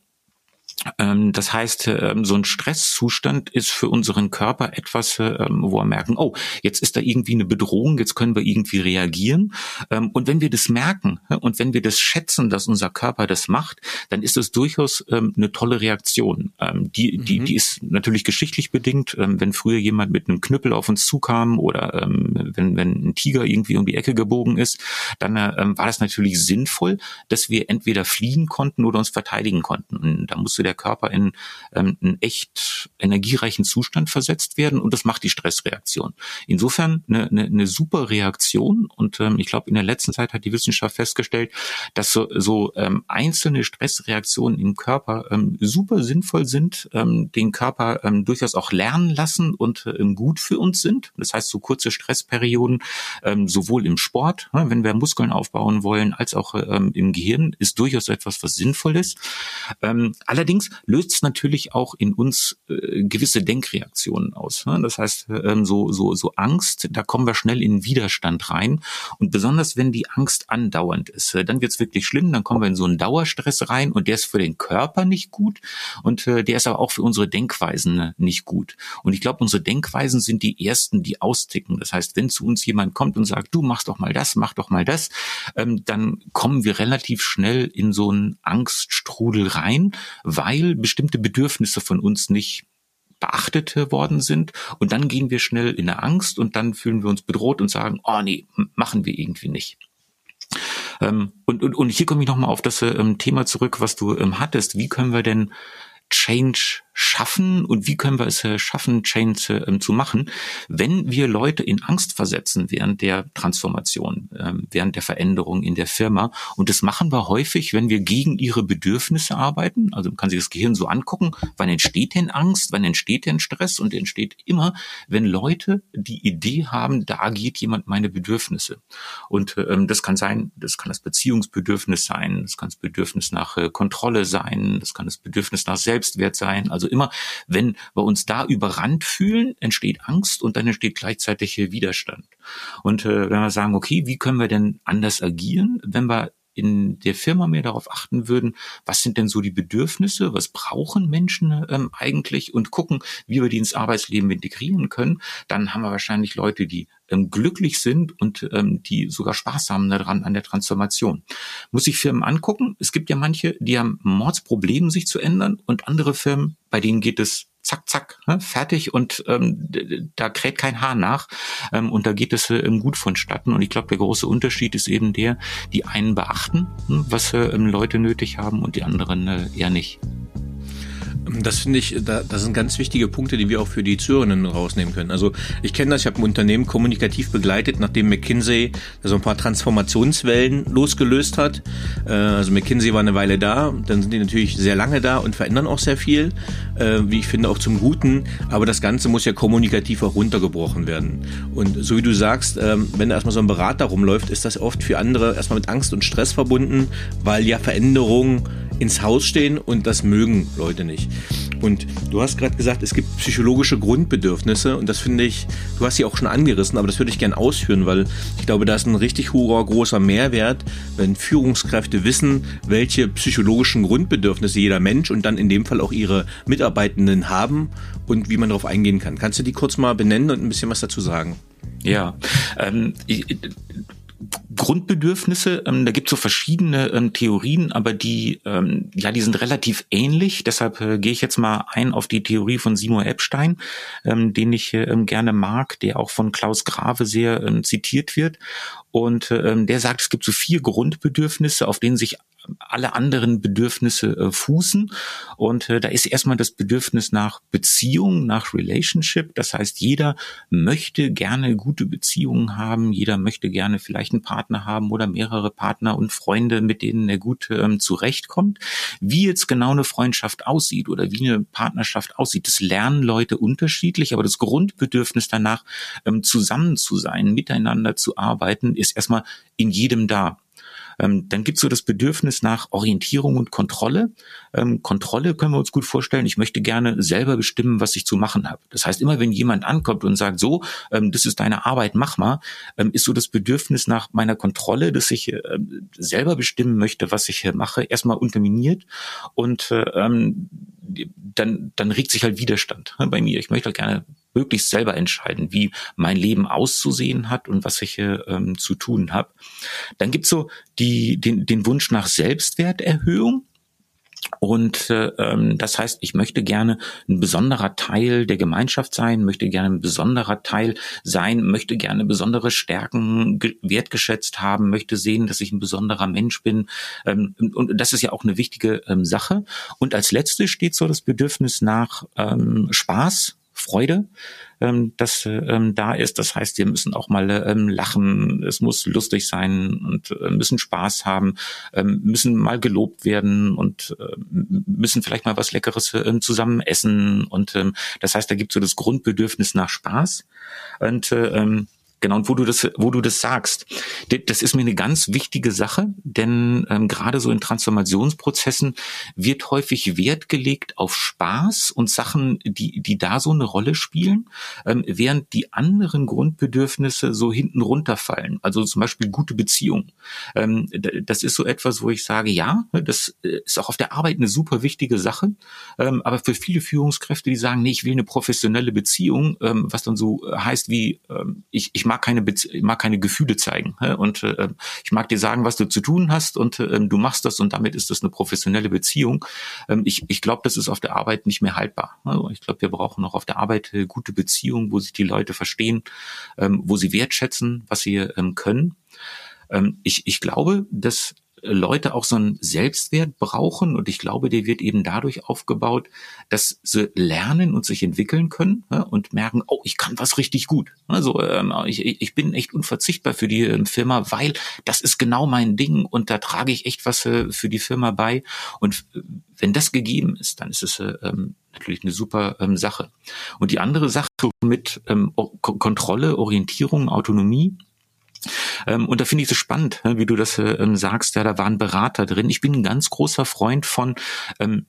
Ähm, das heißt, ähm, so ein Stresszustand ist für unseren Körper etwas, ähm, wo wir merken, oh, jetzt ist da irgendwie eine Bedrohung, jetzt können wir irgendwie reagieren. Und wenn wir das merken und wenn wir das schätzen, dass unser Körper das macht, dann ist das durchaus eine tolle Reaktion. Die, die, mhm. die ist natürlich geschichtlich bedingt. Wenn früher jemand mit einem Knüppel auf uns zukam oder wenn, wenn ein Tiger irgendwie um die Ecke gebogen ist, dann war das natürlich sinnvoll, dass wir entweder fliehen konnten oder uns verteidigen konnten. Und da musste der Körper in ähm, einen echt energiereichen Zustand versetzt werden und das macht die Stressreaktion. Insofern eine, eine, eine super Reaktion und ähm, ich glaube, in der letzten Zeit hat die Wissenschaft festgestellt, dass so, so ähm, einzelne Stressreaktionen im Körper ähm, super sinnvoll sind, ähm, den Körper ähm, durchaus auch lernen lassen und ähm, gut für uns sind. Das heißt, so kurze Stressperioden, ähm, sowohl im Sport, ne, wenn wir Muskeln aufbauen wollen, als auch ähm, im Gehirn, ist durchaus etwas, was sinnvoll ist. Ähm, allerdings Allerdings löst es natürlich auch in uns äh, gewisse Denkreaktionen aus. Ne? Das heißt, ähm, so, so, so Angst, da kommen wir schnell in Widerstand rein. Und besonders wenn die Angst andauernd ist, äh, dann wird es wirklich schlimm, dann kommen wir in so einen Dauerstress rein und der ist für den Körper nicht gut und äh, der ist aber auch für unsere Denkweisen äh, nicht gut. Und ich glaube, unsere Denkweisen sind die ersten, die austicken. Das heißt, wenn zu uns jemand kommt und sagt, du machst doch mal das, mach doch mal das, ähm, dann kommen wir relativ schnell in so einen Angststrudel rein, weil weil bestimmte Bedürfnisse von uns nicht beachtet worden sind. Und dann gehen wir schnell in eine Angst und dann fühlen wir uns bedroht und sagen, oh nee, machen wir irgendwie nicht. Ähm, und, und, und hier komme ich nochmal auf das ähm, Thema zurück, was du ähm, hattest. Wie können wir denn Change schaffen und wie können wir es äh, schaffen, Change äh, zu machen, wenn wir Leute in Angst versetzen während der Transformation, äh, während der Veränderung in der Firma. Und das machen wir häufig, wenn wir gegen ihre Bedürfnisse arbeiten. Also man kann sich das Gehirn so angucken, wann entsteht denn Angst, wann entsteht denn Stress und entsteht immer, wenn Leute die Idee haben, da geht jemand meine Bedürfnisse. Und ähm, das kann sein, das kann das Beziehungsbedürfnis sein, das kann das Bedürfnis nach äh, Kontrolle sein, das kann das Bedürfnis nach Selbstwert sein. Also immer, wenn wir uns da überrannt fühlen, entsteht Angst und dann entsteht gleichzeitig Widerstand. Und äh, wenn wir sagen, okay, wie können wir denn anders agieren, wenn wir in der Firma mehr darauf achten würden, was sind denn so die Bedürfnisse, was brauchen Menschen ähm, eigentlich und gucken, wie wir die ins Arbeitsleben integrieren können, dann haben wir wahrscheinlich Leute, die ähm, glücklich sind und ähm, die sogar Spaß haben daran an der Transformation. Muss ich Firmen angucken? Es gibt ja manche, die haben Mordsprobleme, sich zu ändern und andere Firmen, bei denen geht es zack, zack, ne, fertig und ähm, da kräht kein Haar nach ähm, und da geht es äh, gut vonstatten. Und ich glaube, der große Unterschied ist eben der, die einen beachten, hm, was äh, Leute nötig haben und die anderen äh, eher nicht. Das finde ich, da, das sind ganz wichtige Punkte, die wir auch für die Zuhörerinnen rausnehmen können. Also ich kenne das, ich habe ein Unternehmen kommunikativ begleitet, nachdem McKinsey so ein paar Transformationswellen losgelöst hat. Äh, also McKinsey war eine Weile da, dann sind die natürlich sehr lange da und verändern auch sehr viel, äh, wie ich finde auch zum Guten. Aber das Ganze muss ja kommunikativ auch runtergebrochen werden. Und so wie du sagst, ähm, wenn da erstmal so ein Berater rumläuft, ist das oft für andere erstmal mit Angst und Stress verbunden, weil ja Veränderungen ins Haus stehen und das mögen Leute nicht. Und du hast gerade gesagt, es gibt psychologische Grundbedürfnisse und das finde ich, du hast sie auch schon angerissen, aber das würde ich gerne ausführen, weil ich glaube, da ist ein richtig hoher, großer Mehrwert, wenn Führungskräfte wissen, welche psychologischen Grundbedürfnisse jeder Mensch und dann in dem Fall auch ihre Mitarbeitenden haben und wie man darauf eingehen kann. Kannst du die kurz mal benennen und ein bisschen was dazu sagen? Ja, ähm, Grundbedürfnisse, ähm, da gibt es so verschiedene ähm, Theorien, aber die, ähm, ja, die sind relativ ähnlich. Deshalb äh, gehe ich jetzt mal ein auf die Theorie von Seymour Epstein, ähm, den ich äh, gerne mag, der auch von Klaus Grave sehr ähm, zitiert wird. Und ähm, der sagt, es gibt so vier Grundbedürfnisse, auf denen sich alle anderen Bedürfnisse äh, fußen. Und äh, da ist erstmal das Bedürfnis nach Beziehung, nach Relationship. Das heißt, jeder möchte gerne gute Beziehungen haben. Jeder möchte gerne vielleicht einen Partner haben oder mehrere Partner und Freunde, mit denen er gut ähm, zurechtkommt. Wie jetzt genau eine Freundschaft aussieht oder wie eine Partnerschaft aussieht, das lernen Leute unterschiedlich. Aber das Grundbedürfnis danach, ähm, zusammen zu sein, miteinander zu arbeiten, ist erstmal in jedem da. Ähm, dann gibt es so das Bedürfnis nach Orientierung und Kontrolle. Ähm, Kontrolle können wir uns gut vorstellen. Ich möchte gerne selber bestimmen, was ich zu machen habe. Das heißt, immer wenn jemand ankommt und sagt, so, ähm, das ist deine Arbeit, mach mal, ähm, ist so das Bedürfnis nach meiner Kontrolle, dass ich äh, selber bestimmen möchte, was ich hier mache, erstmal unterminiert und äh, ähm, dann, dann regt sich halt Widerstand ne, bei mir. Ich möchte halt gerne möglichst selber entscheiden, wie mein Leben auszusehen hat und was ich ähm, zu tun habe. Dann gibt's so die, den, den Wunsch nach Selbstwerterhöhung. Und äh, ähm, das heißt, ich möchte gerne ein besonderer Teil der Gemeinschaft sein, möchte gerne ein besonderer Teil sein, möchte gerne besondere Stärken wertgeschätzt haben, möchte sehen, dass ich ein besonderer Mensch bin. Ähm, und das ist ja auch eine wichtige ähm, Sache. Und als letztes steht so das Bedürfnis nach ähm, Spaß, Freude, ähm, das ähm, da ist. Das heißt, wir müssen auch mal ähm, lachen, es muss lustig sein und äh, müssen Spaß haben, ähm, müssen mal gelobt werden und äh, müssen vielleicht mal was Leckeres äh, zusammen essen. Und ähm, das heißt, da gibt es so das Grundbedürfnis nach Spaß. Und äh, ähm, Genau, und wo du das, wo du das sagst, das ist mir eine ganz wichtige Sache, denn ähm, gerade so in Transformationsprozessen wird häufig Wert gelegt auf Spaß und Sachen, die, die da so eine Rolle spielen, ähm, während die anderen Grundbedürfnisse so hinten runterfallen. Also zum Beispiel gute Beziehung. Ähm, das ist so etwas, wo ich sage, ja, das äh, ist auch auf der Arbeit eine super wichtige Sache, ähm, aber für viele Führungskräfte, die sagen, nee, ich will eine professionelle Beziehung, ähm, was dann so heißt wie, ähm, ich, ich mag keine, Bez ich mag keine Gefühle zeigen. Und äh, ich mag dir sagen, was du zu tun hast und äh, du machst das und damit ist das eine professionelle Beziehung. Ähm, ich ich glaube, das ist auf der Arbeit nicht mehr haltbar. Also ich glaube, wir brauchen auch auf der Arbeit äh, gute Beziehungen, wo sich die Leute verstehen, ähm, wo sie wertschätzen, was sie ähm, können. Ähm, ich, ich glaube, dass Leute auch so einen Selbstwert brauchen und ich glaube, der wird eben dadurch aufgebaut, dass sie lernen und sich entwickeln können ja, und merken, oh, ich kann was richtig gut. Also ähm, ich, ich bin echt unverzichtbar für die ähm, Firma, weil das ist genau mein Ding und da trage ich echt was äh, für die Firma bei. Und äh, wenn das gegeben ist, dann ist es äh, ähm, natürlich eine super ähm, Sache. Und die andere Sache mit ähm, Kontrolle, Orientierung, Autonomie, und da finde ich es spannend, wie du das äh, ähm, sagst, ja, da waren Berater drin. Ich bin ein ganz großer Freund von ähm,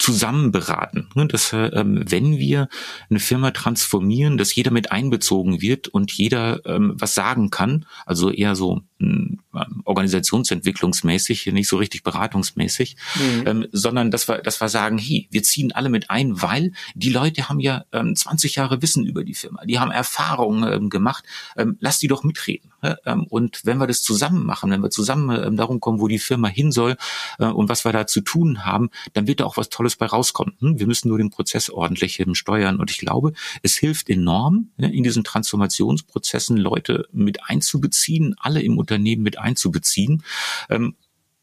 zusammen beraten. Ne, dass äh, ähm, wenn wir eine Firma transformieren, dass jeder mit einbezogen wird und jeder ähm, was sagen kann, also eher so ähm, organisationsentwicklungsmäßig, nicht so richtig beratungsmäßig, mhm. ähm, sondern dass wir, dass wir sagen, hey, wir ziehen alle mit ein, weil die Leute haben ja ähm, 20 Jahre Wissen über die Firma, die haben Erfahrungen ähm, gemacht, ähm, lass die doch mitreden. Ähm, und wenn wir das zusammen machen, wenn wir zusammen ähm, darum kommen, wo die Firma hin soll äh, und was wir da zu tun haben, dann wird da auch was Tolles bei rauskommen. Hm? Wir müssen nur den Prozess ordentlich ähm, steuern. Und ich glaube, es hilft enorm, in diesen Transformationsprozessen Leute mit einzubeziehen, alle im Unternehmen mit einzubeziehen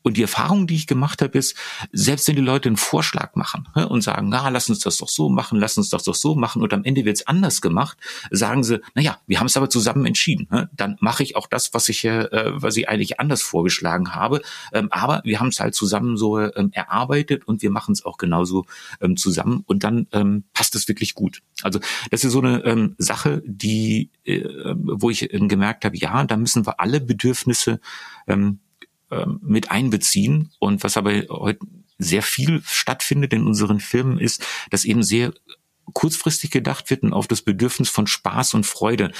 und die Erfahrung, die ich gemacht habe, ist, selbst wenn die Leute einen Vorschlag machen ne, und sagen, na, lass uns das doch so machen, lass uns das doch so machen und am Ende wird es anders gemacht, sagen sie, na ja, wir haben es aber zusammen entschieden. Ne, dann mache ich auch das, was ich, äh, was ich eigentlich anders vorgeschlagen habe. Ähm, aber wir haben es halt zusammen so ähm, erarbeitet und wir machen es auch genauso ähm, zusammen und dann passt es wirklich gut. Also das ist so eine Sache, die, äh, wo ich gemerkt habe, ja, da müssen wir alle Bedürfnisse ähm, mit einbeziehen. Und was aber heute sehr viel stattfindet in unseren Firmen ist, dass eben sehr kurzfristig gedacht wird und auf das Bedürfnis von Spaß und Freude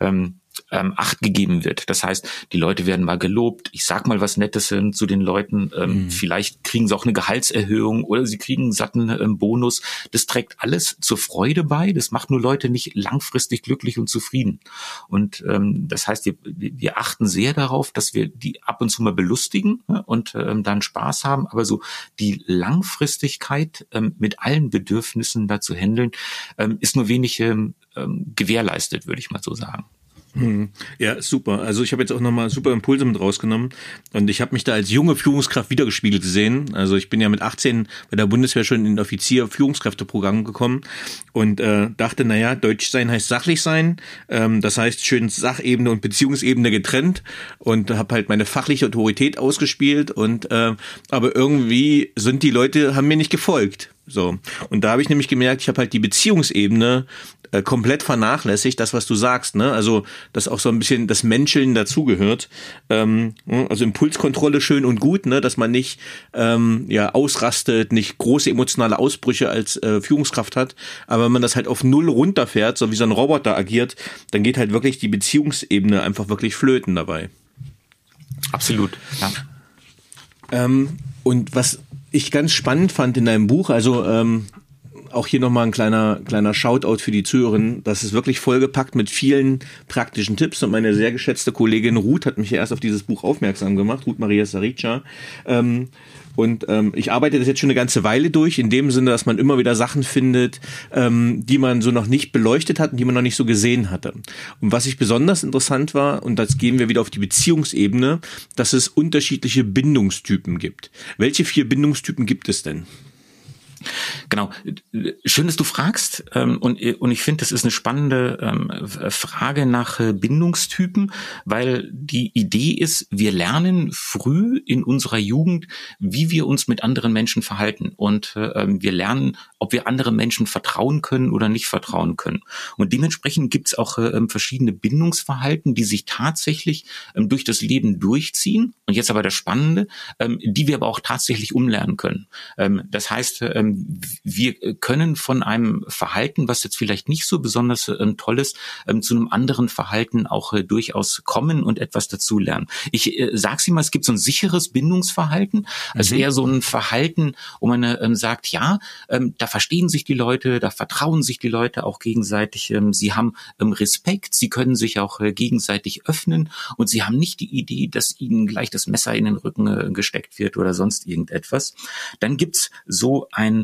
ähm, ähm, Acht gegeben wird. Das heißt, die Leute werden mal gelobt. Ich sag mal was Nettes äh, zu den Leuten. Ähm, mhm. Vielleicht kriegen sie auch eine Gehaltserhöhung oder sie kriegen einen satten ähm, Bonus. Das trägt alles zur Freude bei. Das macht nur Leute nicht langfristig glücklich und zufrieden. Und ähm, das heißt, wir, wir achten sehr darauf, dass wir die ab und zu mal belustigen ja, und ähm, dann Spaß haben. Aber so die Langfristigkeit ähm, mit allen Bedürfnissen da zu handeln, ähm, ist nur wenig ähm, ähm gewährleistet, würde ich mal so sagen. Hm. Ja, super. Also ich habe jetzt auch nochmal super Impulse mit rausgenommen und ich habe mich da als junge Führungskraft wiedergespiegelt gesehen. Also ich bin ja mit 18 bei der Bundeswehr schon in Offizier-Führungskräfteprogramm gekommen und äh, dachte, naja, Deutsch sein heißt sachlich sein. Ähm, das heißt schön Sachebene und Beziehungsebene getrennt und habe halt meine fachliche Autorität ausgespielt und äh, aber irgendwie sind die Leute, haben mir nicht gefolgt. So. Und da habe ich nämlich gemerkt, ich habe halt die Beziehungsebene äh, komplett vernachlässigt, das, was du sagst, ne? Also, dass auch so ein bisschen das Menscheln dazugehört. Ähm, ne? also Impulskontrolle schön und gut, ne, dass man nicht ähm, ja ausrastet, nicht große emotionale Ausbrüche als äh, Führungskraft hat, aber wenn man das halt auf null runterfährt, so wie so ein Roboter agiert, dann geht halt wirklich die Beziehungsebene einfach wirklich flöten dabei. Absolut, ja. Ähm, und was ich ganz spannend fand in deinem Buch, also ähm, auch hier nochmal ein kleiner, kleiner Shoutout für die Zuhörerinnen. Das ist wirklich vollgepackt mit vielen praktischen Tipps und meine sehr geschätzte Kollegin Ruth hat mich ja erst auf dieses Buch aufmerksam gemacht, Ruth Maria Sarica. Ähm, und ähm, ich arbeite das jetzt schon eine ganze Weile durch, in dem Sinne, dass man immer wieder Sachen findet, ähm, die man so noch nicht beleuchtet hat und die man noch nicht so gesehen hatte. Und was ich besonders interessant war, und das gehen wir wieder auf die Beziehungsebene, dass es unterschiedliche Bindungstypen gibt. Welche vier Bindungstypen gibt es denn? Genau. Schön, dass du fragst. Ähm, und, und ich finde, das ist eine spannende ähm, Frage nach äh, Bindungstypen, weil die Idee ist, wir lernen früh in unserer Jugend, wie wir uns mit anderen Menschen verhalten. Und äh, ähm, wir lernen, ob wir anderen Menschen vertrauen können oder nicht vertrauen können. Und dementsprechend gibt es auch äh, verschiedene Bindungsverhalten, die sich tatsächlich durch das Leben durchziehen. Und jetzt aber das Spannende, die wir aber auch tatsächlich umlernen können. das heißt, wir können von einem Verhalten, was jetzt vielleicht nicht so besonders ähm, toll ist, ähm, zu einem anderen Verhalten auch äh, durchaus kommen und etwas dazulernen. Ich äh, sage Sie mal, es gibt so ein sicheres Bindungsverhalten, also mhm. eher so ein Verhalten, wo man äh, ähm, sagt, ja, ähm, da verstehen sich die Leute, da vertrauen sich die Leute auch gegenseitig, ähm, sie haben Respekt, sie können sich auch äh, gegenseitig öffnen und sie haben nicht die Idee, dass ihnen gleich das Messer in den Rücken äh, gesteckt wird oder sonst irgendetwas. Dann gibt's so ein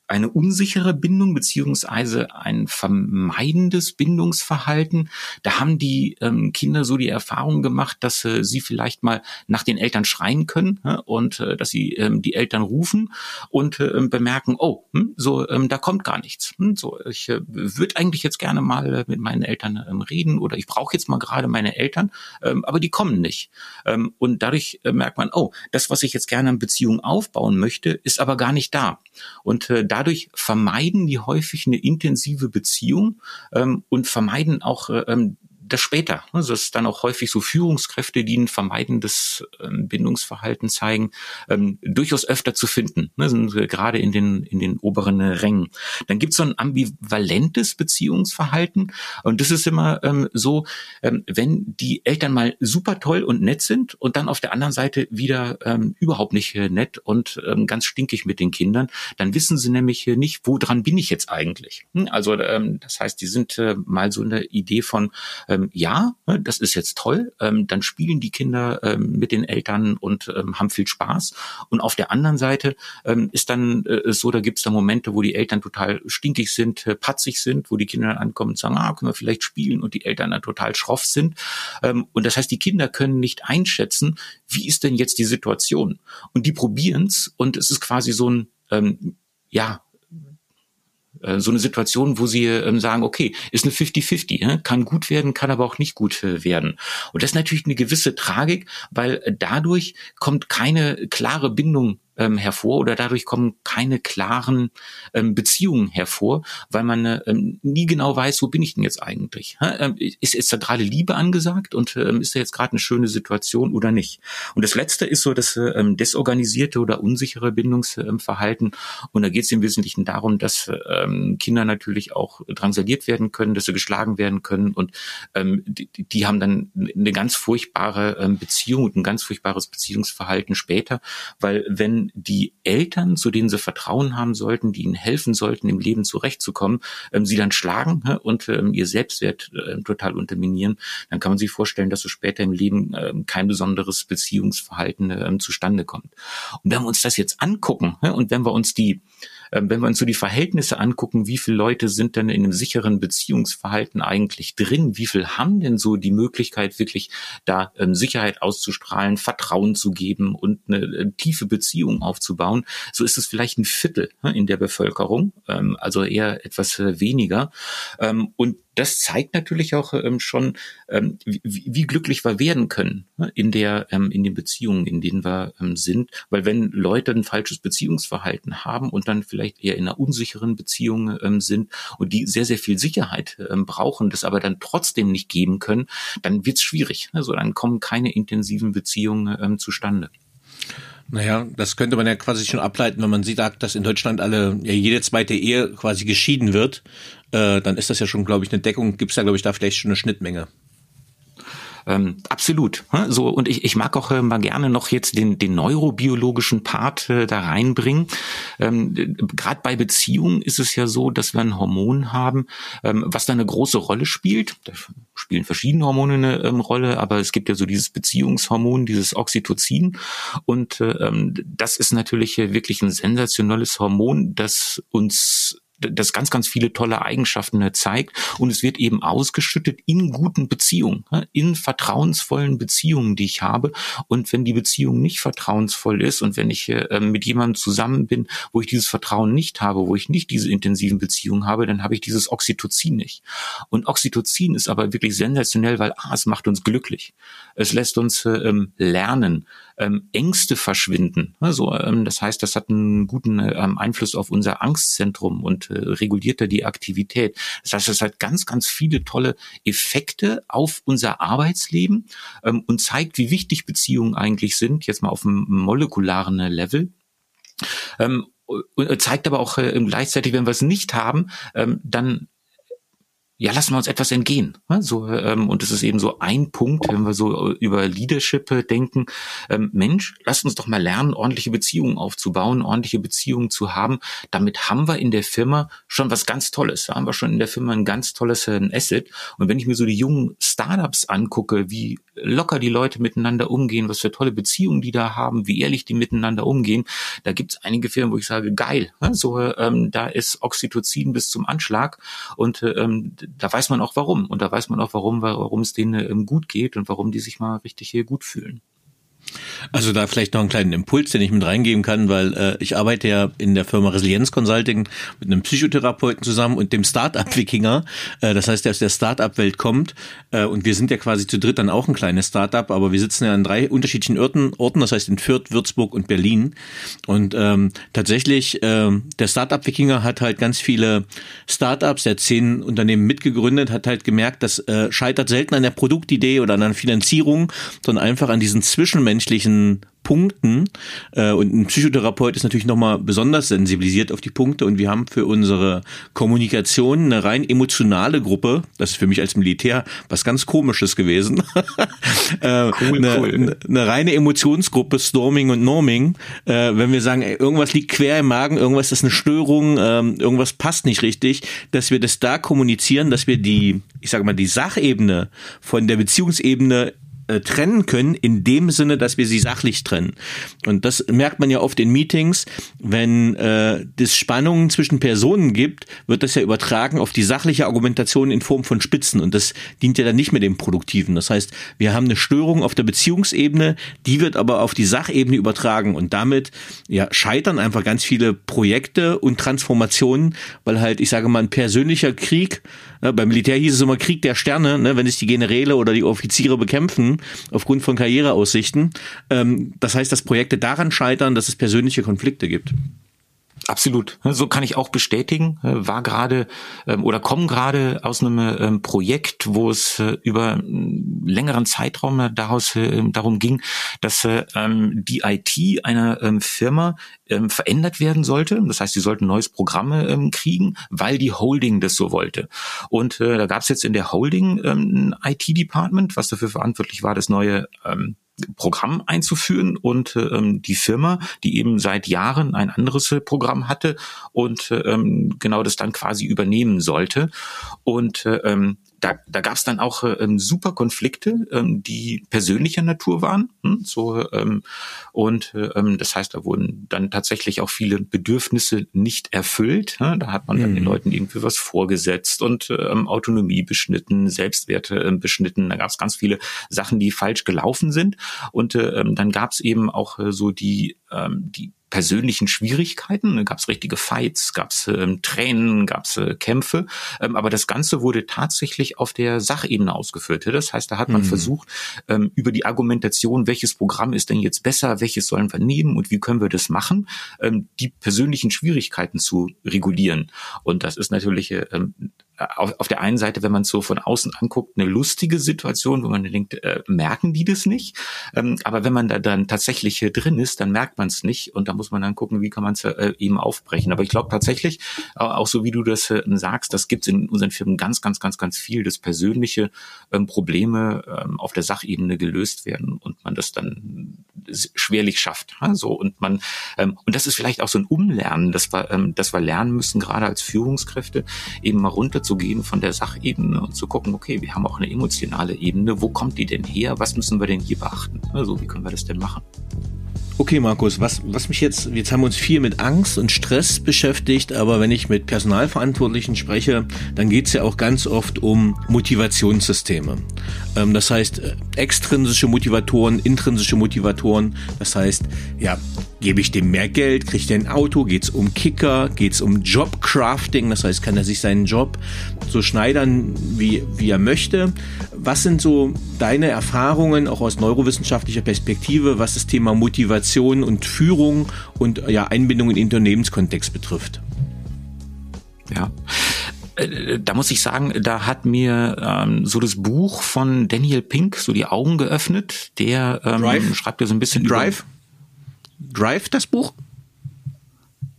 eine unsichere Bindung beziehungsweise ein vermeidendes Bindungsverhalten. Da haben die ähm, Kinder so die Erfahrung gemacht, dass äh, sie vielleicht mal nach den Eltern schreien können äh, und äh, dass sie ähm, die Eltern rufen und äh, bemerken, oh, hm, so ähm, da kommt gar nichts. Hm, so ich äh, würde eigentlich jetzt gerne mal äh, mit meinen Eltern ähm, reden oder ich brauche jetzt mal gerade meine Eltern, ähm, aber die kommen nicht. Ähm, und dadurch äh, merkt man, oh, das, was ich jetzt gerne an Beziehung aufbauen möchte, ist aber gar nicht da. Und äh, dadurch vermeiden die häufig eine intensive Beziehung ähm, und vermeiden auch äh, ähm, das später. Also es ist dann auch häufig so Führungskräfte, die ein vermeidendes ähm, Bindungsverhalten zeigen, ähm, durchaus öfter zu finden, ne, gerade in den, in den oberen Rängen. Dann gibt es so ein ambivalentes Beziehungsverhalten und das ist immer ähm, so, wenn die Eltern mal super toll und nett sind und dann auf der anderen Seite wieder überhaupt nicht äh, nett und ganz stinkig mit den Kindern, dann wissen sie nämlich nicht, wo dran bin ich jetzt eigentlich. Hm? Also das heißt, die sind äh, mal so eine Idee von, ähm, ja, ne, das ist jetzt toll, ähm, dann spielen die Kinder ähm, mit den Eltern und ähm, haben viel Spaß. Und auf der anderen Seite ähm, ist dann äh, so, da gibt's da Momente, wo die Eltern total stinkig sind, äh, patzig sind, wo die Kinder dann ankommen und sagen, ah, können wir vielleicht spielen und die Eltern dann total schroff sind. Ähm, und das heißt, die Kinder können nicht einschätzen, wie ist denn jetzt die Situation? Und die probieren's und es ist quasi so ein, ähm, ja, so eine Situation, wo sie ähm, sagen, okay, ist eine 50-50, äh, kann gut werden, kann aber auch nicht gut äh, werden. Und das ist natürlich eine gewisse Tragik, weil äh, dadurch kommt keine klare Bindung ähm, hervor oder dadurch kommen keine klaren ähm, Beziehungen hervor, weil man äh, ähm, nie genau weiß, wo bin ich denn jetzt eigentlich? Ähm, ist, ist da gerade Liebe angesagt und ähm, ist da jetzt gerade eine schöne Situation oder nicht? Und das Letzte ist so das ähm, desorganisierte oder unsichere Bindungsverhalten. Und da geht es im Wesentlichen darum, dass ähm, Kinder natürlich auch drangsaliert werden können, dass sie geschlagen werden können und ähm, die, die haben dann eine ganz furchtbare ähm, Beziehung und ein ganz furchtbares Beziehungsverhalten später, weil wenn die Eltern, zu denen sie Vertrauen haben sollten, die ihnen helfen sollten, im Leben zurechtzukommen, ähm, sie dann schlagen ne, und ähm, ihr Selbstwert äh, total unterminieren, dann kann man sich vorstellen, dass so später im Leben äh, kein besonderes Beziehungsverhalten zustande kommt. Und wenn wir uns das jetzt angucken ne, und wenn wir uns die ähm, wenn wir uns so die Verhältnisse angucken, wie viele Leute sind denn in einem sicheren Beziehungsverhalten eigentlich drin? Wie viel haben denn so die Möglichkeit, wirklich da ähm, Sicherheit auszustrahlen, Vertrauen zu geben und eine, äh, tiefe Beziehung aufzubauen? So ist es vielleicht ein Viertel ne, in der Bevölkerung, ähm, also eher etwas äh, weniger. Ähm, und das zeigt natürlich auch ähm, schon, ähm, wie, wie, glücklich wir werden können ne, in der ähm, in den Beziehungen, in denen wir ähm, sind. Weil wenn Leute ein falsches Beziehungsverhalten haben und dann vielleicht eher in einer unsicheren Beziehung ähm, sind und die sehr sehr viel Sicherheit ähm, brauchen, das aber dann trotzdem nicht geben können, dann wird's schwierig. Also dann kommen keine intensiven Beziehungen zustande. Naja, das könnte man ja quasi schon ableiten, wenn man sieht, dass in Deutschland alle, ja, jede zweite Ehe quasi geschieden wird, äh, dann ist das ja schon, glaube ich, eine Deckung, gibt es ja, glaube ich, da vielleicht schon eine Schnittmenge. Ähm, absolut. So und ich, ich mag auch äh, mal gerne noch jetzt den, den neurobiologischen Part äh, da reinbringen. Ähm, Gerade bei Beziehungen ist es ja so, dass wir ein Hormon haben, ähm, was da eine große Rolle spielt. Da spielen verschiedene Hormone eine ähm, Rolle, aber es gibt ja so dieses Beziehungshormon, dieses Oxytocin. Und äh, ähm, das ist natürlich wirklich ein sensationelles Hormon, das uns das ganz, ganz viele tolle Eigenschaften zeigt. Und es wird eben ausgeschüttet in guten Beziehungen, in vertrauensvollen Beziehungen, die ich habe. Und wenn die Beziehung nicht vertrauensvoll ist und wenn ich äh, mit jemandem zusammen bin, wo ich dieses Vertrauen nicht habe, wo ich nicht diese intensiven Beziehungen habe, dann habe ich dieses Oxytocin nicht. Und Oxytocin ist aber wirklich sensationell, weil ah, es macht uns glücklich. Es lässt uns äh, ähm, lernen ähm, Ängste verschwinden. Also, ähm, das heißt, das hat einen guten ähm, Einfluss auf unser Angstzentrum und äh, reguliert da die Aktivität. Das heißt, das hat ganz, ganz viele tolle Effekte auf unser Arbeitsleben ähm, und zeigt, wie wichtig Beziehungen eigentlich sind, jetzt mal auf einem molekularen Level. Ähm, zeigt aber auch äh, gleichzeitig, wenn wir es nicht haben, ähm, dann ja, lassen wir uns etwas entgehen. So, ähm, und das ist eben so ein Punkt, wenn wir so äh, über Leadership äh, denken. Ähm, Mensch, lasst uns doch mal lernen, ordentliche Beziehungen aufzubauen, ordentliche Beziehungen zu haben. Damit haben wir in der Firma schon was ganz Tolles. Da haben wir schon in der Firma ein ganz tolles äh, Asset. Und wenn ich mir so die jungen Startups angucke, wie locker die Leute miteinander umgehen, was für tolle Beziehungen die da haben, wie ehrlich die miteinander umgehen, da gibt es einige Firmen, wo ich sage, geil. So, ähm, da ist Oxytocin bis zum Anschlag und ähm, da weiß man auch warum. Und da weiß man auch warum, warum es denen ähm, gut geht und warum die sich mal richtig hier gut fühlen. Also da vielleicht noch einen kleinen Impuls, den ich mit reingeben kann, weil äh, ich arbeite ja in der Firma Resilienz Consulting mit einem Psychotherapeuten zusammen und dem Startup-Wikinger. Äh, das heißt, der aus der Startup-Welt kommt äh, und wir sind ja quasi zu dritt dann auch ein kleines Startup, aber wir sitzen ja an drei unterschiedlichen Orten, Orten das heißt in Fürth, Würzburg und Berlin. Und ähm, tatsächlich, äh, der Startup-Wikinger hat halt ganz viele Startups, der zehn Unternehmen mitgegründet, hat halt gemerkt, das äh, scheitert selten an der Produktidee oder an der Finanzierung, sondern einfach an diesen Zwischenmenschen zwischenmenschlichen Punkten. Äh, und ein Psychotherapeut ist natürlich nochmal besonders sensibilisiert auf die Punkte. Und wir haben für unsere Kommunikation eine rein emotionale Gruppe. Das ist für mich als Militär was ganz Komisches gewesen. (laughs) äh, cool, eine, cool. eine reine Emotionsgruppe, Storming und Norming. Äh, wenn wir sagen, ey, irgendwas liegt quer im Magen, irgendwas ist eine Störung, ähm, irgendwas passt nicht richtig, dass wir das da kommunizieren, dass wir die, ich sage mal, die Sachebene von der Beziehungsebene äh, trennen können, in dem Sinne, dass wir sie sachlich trennen. Und das merkt man ja oft in Meetings, wenn äh, es Spannungen zwischen Personen gibt, wird das ja übertragen auf die sachliche Argumentation in Form von Spitzen. Und das dient ja dann nicht mehr dem Produktiven. Das heißt, wir haben eine Störung auf der Beziehungsebene, die wird aber auf die Sachebene übertragen. Und damit ja, scheitern einfach ganz viele Projekte und Transformationen, weil halt, ich sage mal, ein persönlicher Krieg, ne, beim Militär hieß es immer Krieg der Sterne, ne, wenn sich die Generäle oder die Offiziere bekämpfen, aufgrund von Karriereaussichten. Ähm, das heißt, dass Projekte daran scheitern, dass es persönliche Konflikte gibt. Absolut. So kann ich auch bestätigen. Äh, war gerade ähm, oder komme gerade aus einem ähm, Projekt, wo es äh, über längeren Zeitraum äh, daraus darum ging, dass ähm, die IT einer Firma verändert werden sollte. Das heißt, sie sollten neues Programm kriegen, weil die Holding das so wollte. Und da gab es jetzt in der Holding ein IT-Department, was dafür verantwortlich war, das neue Programm einzuführen und ähm, die Firma, die eben seit Jahren ein anderes äh, Programm hatte und ähm, genau das dann quasi übernehmen sollte. Und äh, ähm, da, da gab es dann auch äh, ähm, super Konflikte, ähm, die persönlicher Natur waren. Hm, so ähm, und äh, ähm, das heißt, da wurden dann tatsächlich auch viele Bedürfnisse nicht erfüllt. Ne? Da hat man dann den mhm. Leuten irgendwie was vorgesetzt und ähm, Autonomie beschnitten, Selbstwerte ähm, beschnitten. Da gab es ganz viele Sachen, die falsch gelaufen sind. Und äh, ähm, dann gab es eben auch äh, so die ähm, die persönlichen Schwierigkeiten. Gab es richtige Fights, gab es ähm, Tränen, gab es äh, Kämpfe. Ähm, aber das Ganze wurde tatsächlich auf der Sachebene ausgeführt. Das heißt, da hat man mhm. versucht, ähm, über die Argumentation, welches Programm ist denn jetzt besser, welches sollen wir nehmen und wie können wir das machen, ähm, die persönlichen Schwierigkeiten zu regulieren. Und das ist natürlich äh, auf, auf der einen Seite, wenn man es so von außen anguckt, eine lustige Situation, wo man denkt, äh, merken die das nicht? Ähm, aber wenn man da dann tatsächlich hier drin ist, dann merkt man es nicht und da muss man dann gucken, wie kann man es äh, eben aufbrechen. Aber ich glaube tatsächlich, äh, auch so wie du das äh, sagst, das gibt es in unseren Firmen ganz, ganz, ganz, ganz viel, dass persönliche ähm, Probleme ähm, auf der Sachebene gelöst werden und man das dann schwerlich schafft. Ja? So und man ähm, und das ist vielleicht auch so ein Umlernen, dass wir, ähm, dass wir lernen müssen, gerade als Führungskräfte eben mal runter gehen von der Sachebene und zu gucken, okay, wir haben auch eine emotionale Ebene. Wo kommt die denn her? Was müssen wir denn hier beachten? Also, wie können wir das denn machen? Okay, Markus, was, was mich jetzt, jetzt haben wir uns viel mit Angst und Stress beschäftigt, aber wenn ich mit Personalverantwortlichen spreche, dann geht es ja auch ganz oft um Motivationssysteme. Ähm, das heißt, äh, extrinsische Motivatoren, intrinsische Motivatoren, das heißt, ja, Gebe ich dem mehr Geld? Kriegt er ein Auto? Geht es um Kicker? Geht es um Jobcrafting? Das heißt, kann er sich seinen Job so schneidern, wie, wie er möchte? Was sind so deine Erfahrungen, auch aus neurowissenschaftlicher Perspektive, was das Thema Motivation und Führung und ja, Einbindung in den Unternehmenskontext betrifft? Ja, äh, da muss ich sagen, da hat mir ähm, so das Buch von Daniel Pink so die Augen geöffnet. Der ähm, schreibt ja so ein bisschen Drive. Drive, das Buch?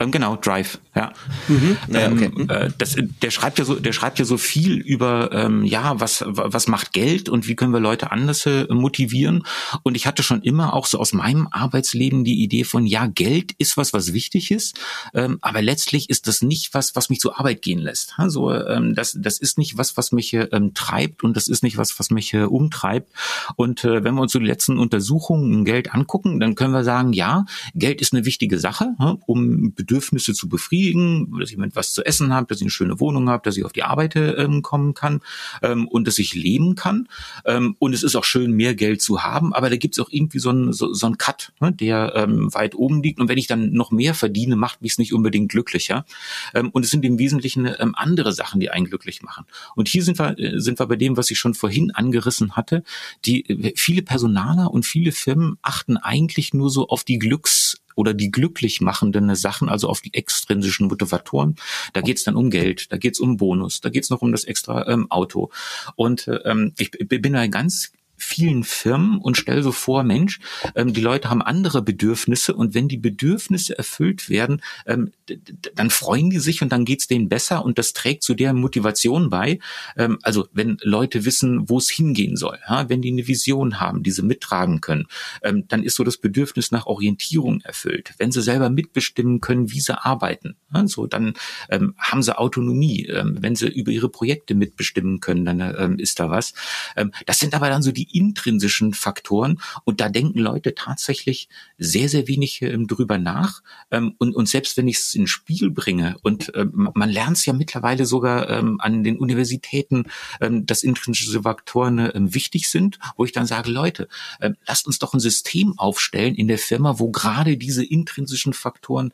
Ähm, genau, Drive, ja. Mhm. Ja, okay. ähm, äh, das, der schreibt ja so, der schreibt ja so viel über, ähm, ja, was, was macht Geld und wie können wir Leute anders motivieren. Und ich hatte schon immer auch so aus meinem Arbeitsleben die Idee von, ja, Geld ist was, was wichtig ist, ähm, aber letztlich ist das nicht was, was mich zur Arbeit gehen lässt. Also ähm, das, das ist nicht was, was mich ähm, treibt und das ist nicht was, was mich äh, umtreibt. Und äh, wenn wir uns so die letzten Untersuchungen Geld angucken, dann können wir sagen, ja, Geld ist eine wichtige Sache, um Bedürfnisse zu befriedigen, dass jemand was zu essen hat, dass ich eine schöne Wohnung habe, dass ich auf die Arbeit ähm, kommen kann ähm, und dass ich leben kann. Ähm, und es ist auch schön, mehr Geld zu haben, aber da gibt es auch irgendwie so einen so, so Cut, ne, der ähm, weit oben liegt. Und wenn ich dann noch mehr verdiene, macht mich es nicht unbedingt glücklicher. Ähm, und es sind im Wesentlichen ähm, andere Sachen, die einen glücklich machen. Und hier sind wir, äh, sind wir bei dem, was ich schon vorhin angerissen hatte. Die äh, viele Personaler und viele Firmen achten eigentlich nur so auf die Glücks oder die glücklich machenden Sachen, also auf die extrinsischen Motivatoren. Da geht es dann um Geld, da geht es um Bonus, da geht es noch um das extra ähm, Auto. Und ähm, ich bin da ganz vielen Firmen und stell so vor, Mensch, ähm, die Leute haben andere Bedürfnisse und wenn die Bedürfnisse erfüllt werden, ähm, dann freuen die sich und dann geht's denen besser und das trägt zu deren Motivation bei. Ähm, also wenn Leute wissen, wo es hingehen soll, ja, wenn die eine Vision haben, die sie mittragen können, ähm, dann ist so das Bedürfnis nach Orientierung erfüllt. Wenn sie selber mitbestimmen können, wie sie arbeiten, ja, so dann ähm, haben sie Autonomie. Ähm, wenn sie über ihre Projekte mitbestimmen können, dann ist da was. Das sind aber dann so die intrinsischen Faktoren und da denken Leute tatsächlich sehr, sehr wenig ähm, drüber nach. Ähm, und, und selbst wenn ich es ins Spiel bringe und ähm, man lernt es ja mittlerweile sogar an den Universitäten, dass intrinsische Faktoren wichtig sind, wo ich dann sage, Leute, lasst uns doch ein System aufstellen in der Firma, wo gerade diese intrinsischen Faktoren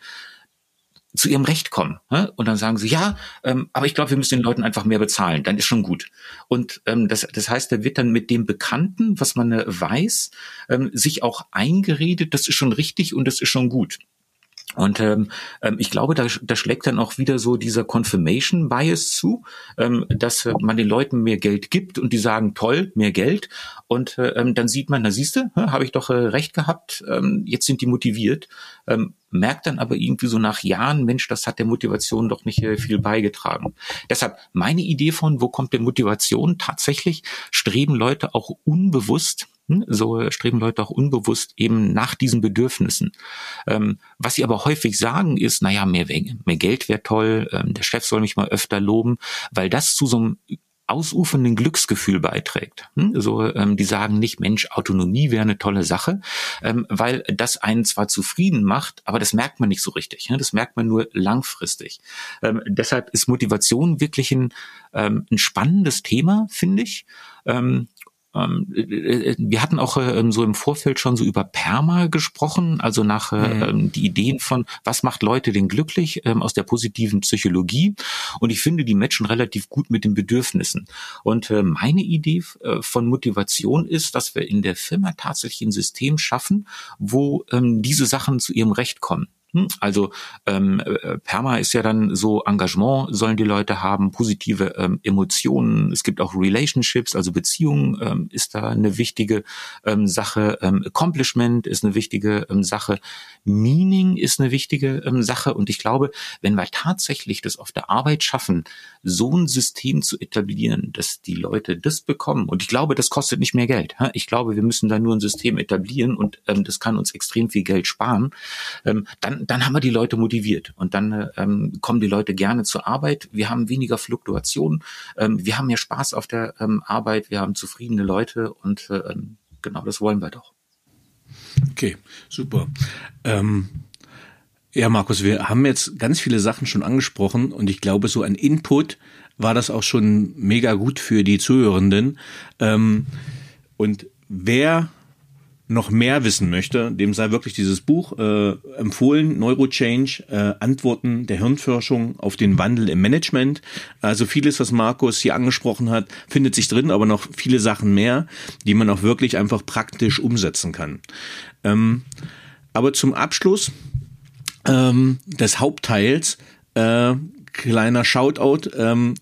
zu ihrem Recht kommen. Und dann sagen sie, ja, ähm, aber ich glaube, wir müssen den Leuten einfach mehr bezahlen, dann ist schon gut. Und ähm, das, das heißt, da wird dann mit dem Bekannten, was man äh, weiß, ähm, sich auch eingeredet, das ist schon richtig und das ist schon gut. Und ähm, ähm, ich glaube, da, da schlägt dann auch wieder so dieser Confirmation Bias zu, ähm, dass äh, man den Leuten mehr Geld gibt und die sagen, toll, mehr Geld. Und äh, ähm, dann sieht man, na siehste, habe ich doch äh, recht gehabt, ähm, jetzt sind die motiviert. Ähm, merkt dann aber irgendwie so nach Jahren, Mensch, das hat der Motivation doch nicht äh, viel beigetragen. Deshalb meine Idee von, wo kommt der Motivation? Tatsächlich streben Leute auch unbewusst? So streben Leute auch unbewusst eben nach diesen Bedürfnissen. Ähm, was sie aber häufig sagen ist, naja, mehr, mehr Geld wäre toll, ähm, der Chef soll mich mal öfter loben, weil das zu so einem ausufernden Glücksgefühl beiträgt. Hm? So, ähm, die sagen nicht, Mensch, Autonomie wäre eine tolle Sache, ähm, weil das einen zwar zufrieden macht, aber das merkt man nicht so richtig. Ne? Das merkt man nur langfristig. Ähm, deshalb ist Motivation wirklich ein, ähm, ein spannendes Thema, finde ich. Ähm, ähm, äh, äh, wir hatten auch ähm, so im Vorfeld schon so über Perma gesprochen, also nach äh, mhm. Ähm, die Ideen von, was macht Leute denn glücklich aus der positiven Psychologie. Und ich finde, die matchen relativ gut mit den Bedürfnissen. Und meine Idee von Motivation ist, dass wir in der Firma tatsächlich ein System schaffen, wo diese Sachen zu ihrem Recht kommen. Hm? Also ähm, äh, Perma ist ja dann so Engagement sollen die Leute haben, positive ähm, Emotionen. Es gibt auch Relationships, also Beziehungen ähm, ist da eine wichtige ähm, Sache. Ähm, Accomplishment ist eine wichtige ähm, Sache. Meaning ist eine wichtige ähm, Sache. Und ich glaube, wenn wir tatsächlich das auf der Arbeit schaffen, so ein System zu etablieren, dass die Leute das bekommen. Und ich glaube, das kostet nicht mehr Geld. Ich glaube, wir müssen da nur ein System etablieren und ähm, das kann uns extrem viel Geld sparen. Ähm, dann dann, haben wir die Leute motiviert und dann ähm, kommen die Leute gerne zur Arbeit. Wir haben weniger Fluktuation, ähm, wir haben mehr Spaß auf der ähm, Arbeit, wir haben zufriedene Leute und äh, genau das wollen wir doch. Okay, super. Ähm ja, Markus, wir haben jetzt ganz viele Sachen schon angesprochen und ich glaube, so ein Input war das auch schon mega gut für die Zuhörenden. Ähm, und wer noch mehr wissen möchte, dem sei wirklich dieses Buch äh, empfohlen, Neurochange, äh, Antworten der Hirnforschung auf den Wandel im Management. Also vieles, was Markus hier angesprochen hat, findet sich drin, aber noch viele Sachen mehr, die man auch wirklich einfach praktisch umsetzen kann. Ähm, aber zum Abschluss ähm, des Hauptteils äh, kleiner Shoutout. Ähm,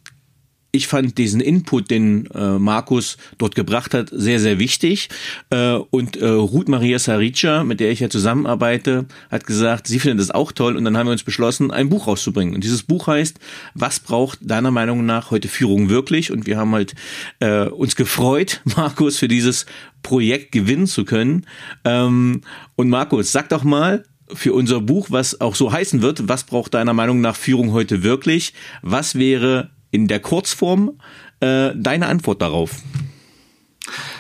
ich fand diesen Input, den äh, Markus dort gebracht hat, sehr, sehr wichtig. Äh, und äh, Ruth Maria Sarica, mit der ich ja zusammenarbeite, hat gesagt, sie findet das auch toll. Und dann haben wir uns beschlossen, ein Buch rauszubringen. Und dieses Buch heißt, was braucht deiner Meinung nach heute Führung wirklich? Und wir haben halt äh, uns gefreut, (laughs) Markus, für dieses Projekt gewinnen zu können. Ähm, und Markus, sag doch mal, für unser Buch, was auch so heißen wird, was braucht deiner Meinung nach Führung heute wirklich? Was wäre in der Kurzform äh, deine Antwort darauf.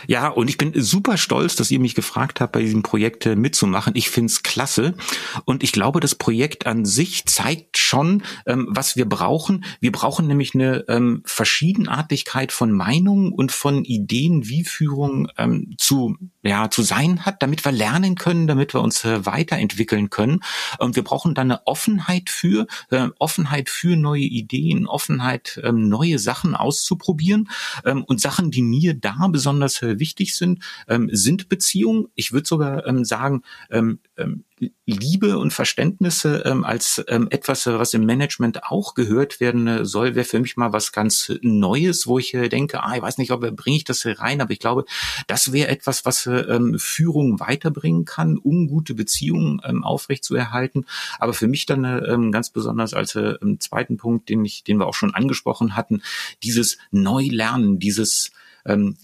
Ja, und ich bin super stolz, dass ihr mich gefragt habt, bei diesem Projekt äh, mitzumachen. Ich find's klasse. Und ich glaube, das Projekt an sich zeigt schon, ähm, was wir brauchen. Wir brauchen nämlich eine ähm, Verschiedenartigkeit von Meinungen und von Ideen, wie Führung ähm, zu, ja, zu sein hat, damit wir lernen können, damit wir uns äh, weiterentwickeln können. Und wir brauchen dann eine Offenheit für, äh, Offenheit für neue Ideen, Offenheit, ähm, neue Sachen auszuprobieren ähm, und Sachen, die mir da besonders äh, äh, wichtig sind, ähm, sind Beziehungen. Ich würde sogar ähm, sagen, ähm, ähm, Liebe und Verständnisse ähm, als ähm, etwas, was im Management auch gehört werden äh, soll, wäre für mich mal was ganz Neues, wo ich äh, denke, ah, ich weiß nicht, ob äh, bringe ich das rein, aber ich glaube, das wäre etwas, was äh, ähm, Führung weiterbringen kann, um gute Beziehungen ähm, aufrechtzuerhalten. Aber für mich dann äh, ähm, ganz besonders als äh, zweiten Punkt, den ich, den wir auch schon angesprochen hatten, dieses Neulernen, dieses ähm,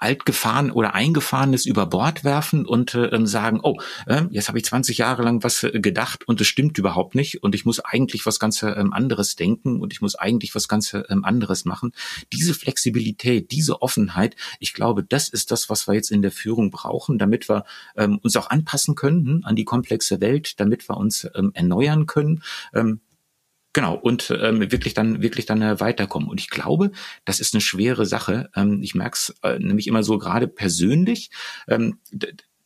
altgefahren oder eingefahrenes über Bord werfen und äh, ähm, sagen, oh, äh, jetzt habe ich 20 Jahre lang was äh, gedacht und es stimmt überhaupt nicht und ich muss eigentlich was ganz äh, anderes denken und ich muss eigentlich was ganz äh, anderes machen. Diese Flexibilität, diese Offenheit, ich glaube, das ist das, was wir jetzt in der Führung brauchen, damit wir ähm, uns auch anpassen können hm, an die komplexe Welt, damit wir uns ähm, erneuern können. Ähm, Genau, und ähm, wirklich dann, wirklich dann äh, weiterkommen. Und ich glaube, das ist eine schwere Sache. Ähm, ich merke es äh, nämlich immer so gerade persönlich. Ähm,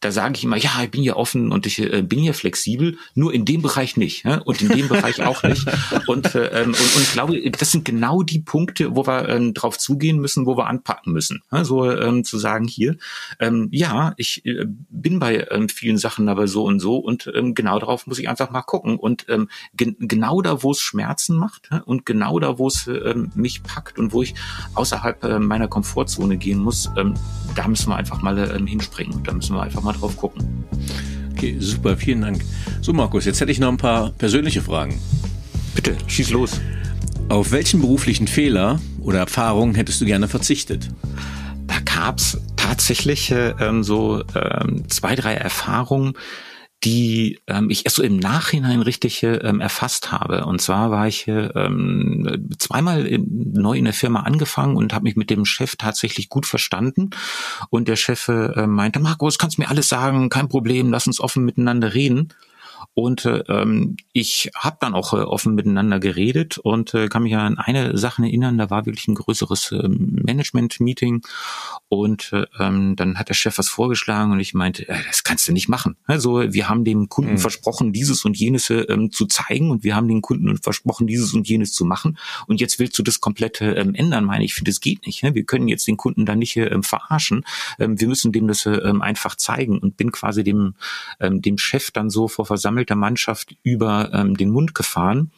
da sage ich immer, ja, ich bin hier offen und ich äh, bin hier flexibel, nur in dem Bereich nicht ja? und in dem Bereich auch nicht. Und, äh, ähm, und, und ich glaube, das sind genau die Punkte, wo wir ähm, drauf zugehen müssen, wo wir anpacken müssen. Ja? So ähm, zu sagen hier, ähm, ja, ich äh, bin bei ähm, vielen Sachen aber so und so und ähm, genau darauf muss ich einfach mal gucken. Und ähm, gen genau da, wo es Schmerzen macht ja? und genau da, wo es ähm, mich packt und wo ich außerhalb äh, meiner Komfortzone gehen muss, ähm, da müssen wir einfach mal ähm, hinspringen. Da müssen wir einfach mal drauf gucken. Okay, super, vielen Dank. So, Markus, jetzt hätte ich noch ein paar persönliche Fragen. Bitte, schieß los. Auf welchen beruflichen Fehler oder Erfahrungen hättest du gerne verzichtet? Da gab's tatsächlich äh, ähm, so ähm, zwei, drei Erfahrungen, die ähm, ich erst so im Nachhinein richtig ähm, erfasst habe. Und zwar war ich ähm, zweimal in, neu in der Firma angefangen und habe mich mit dem Chef tatsächlich gut verstanden. Und der Chef äh, meinte, Markus, kannst mir alles sagen, kein Problem, lass uns offen miteinander reden. Und äh, ähm, ich habe dann auch äh, offen miteinander geredet und äh, kann mich an eine Sache erinnern, da war wirklich ein größeres äh, Management-Meeting und äh, ähm, dann hat der Chef was vorgeschlagen und ich meinte, äh, das kannst du nicht machen. Also wir haben dem Kunden mhm. versprochen, dieses und jenes äh, ähm, zu zeigen und wir haben den Kunden versprochen, dieses und jenes zu machen und jetzt willst du das komplette ähm, ändern, meine ich, finde, das geht nicht. Ne? Wir können jetzt den Kunden da nicht äh, verarschen. Ähm, wir müssen dem das äh, ähm, einfach zeigen und bin quasi dem, ähm, dem Chef dann so vor versammelter der Mannschaft über ähm, den Mund gefahren.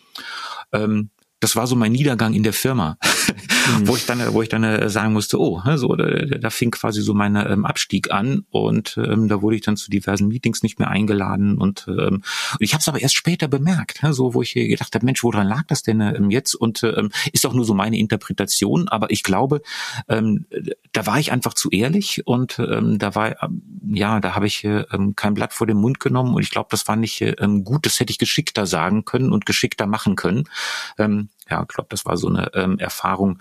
Ähm, das war so mein Niedergang in der Firma, (laughs) mhm. wo ich dann, wo ich dann äh, sagen musste, oh, so da, da fing quasi so mein ähm, Abstieg an und ähm, da wurde ich dann zu diversen Meetings nicht mehr eingeladen und, ähm, ich habe es aber erst später bemerkt, so wo ich gedacht habe, Mensch, woran lag das denn ähm, jetzt? Und ähm, ist auch nur so meine Interpretation, aber ich glaube, ähm, da war ich einfach zu ehrlich und ähm, da war ja, da habe ich ähm, kein Blatt vor den Mund genommen und ich glaube, das war nicht ähm, gut, das hätte ich geschickter sagen können und geschickter machen können. Ähm, ja, ich glaube, das war so eine ähm, Erfahrung,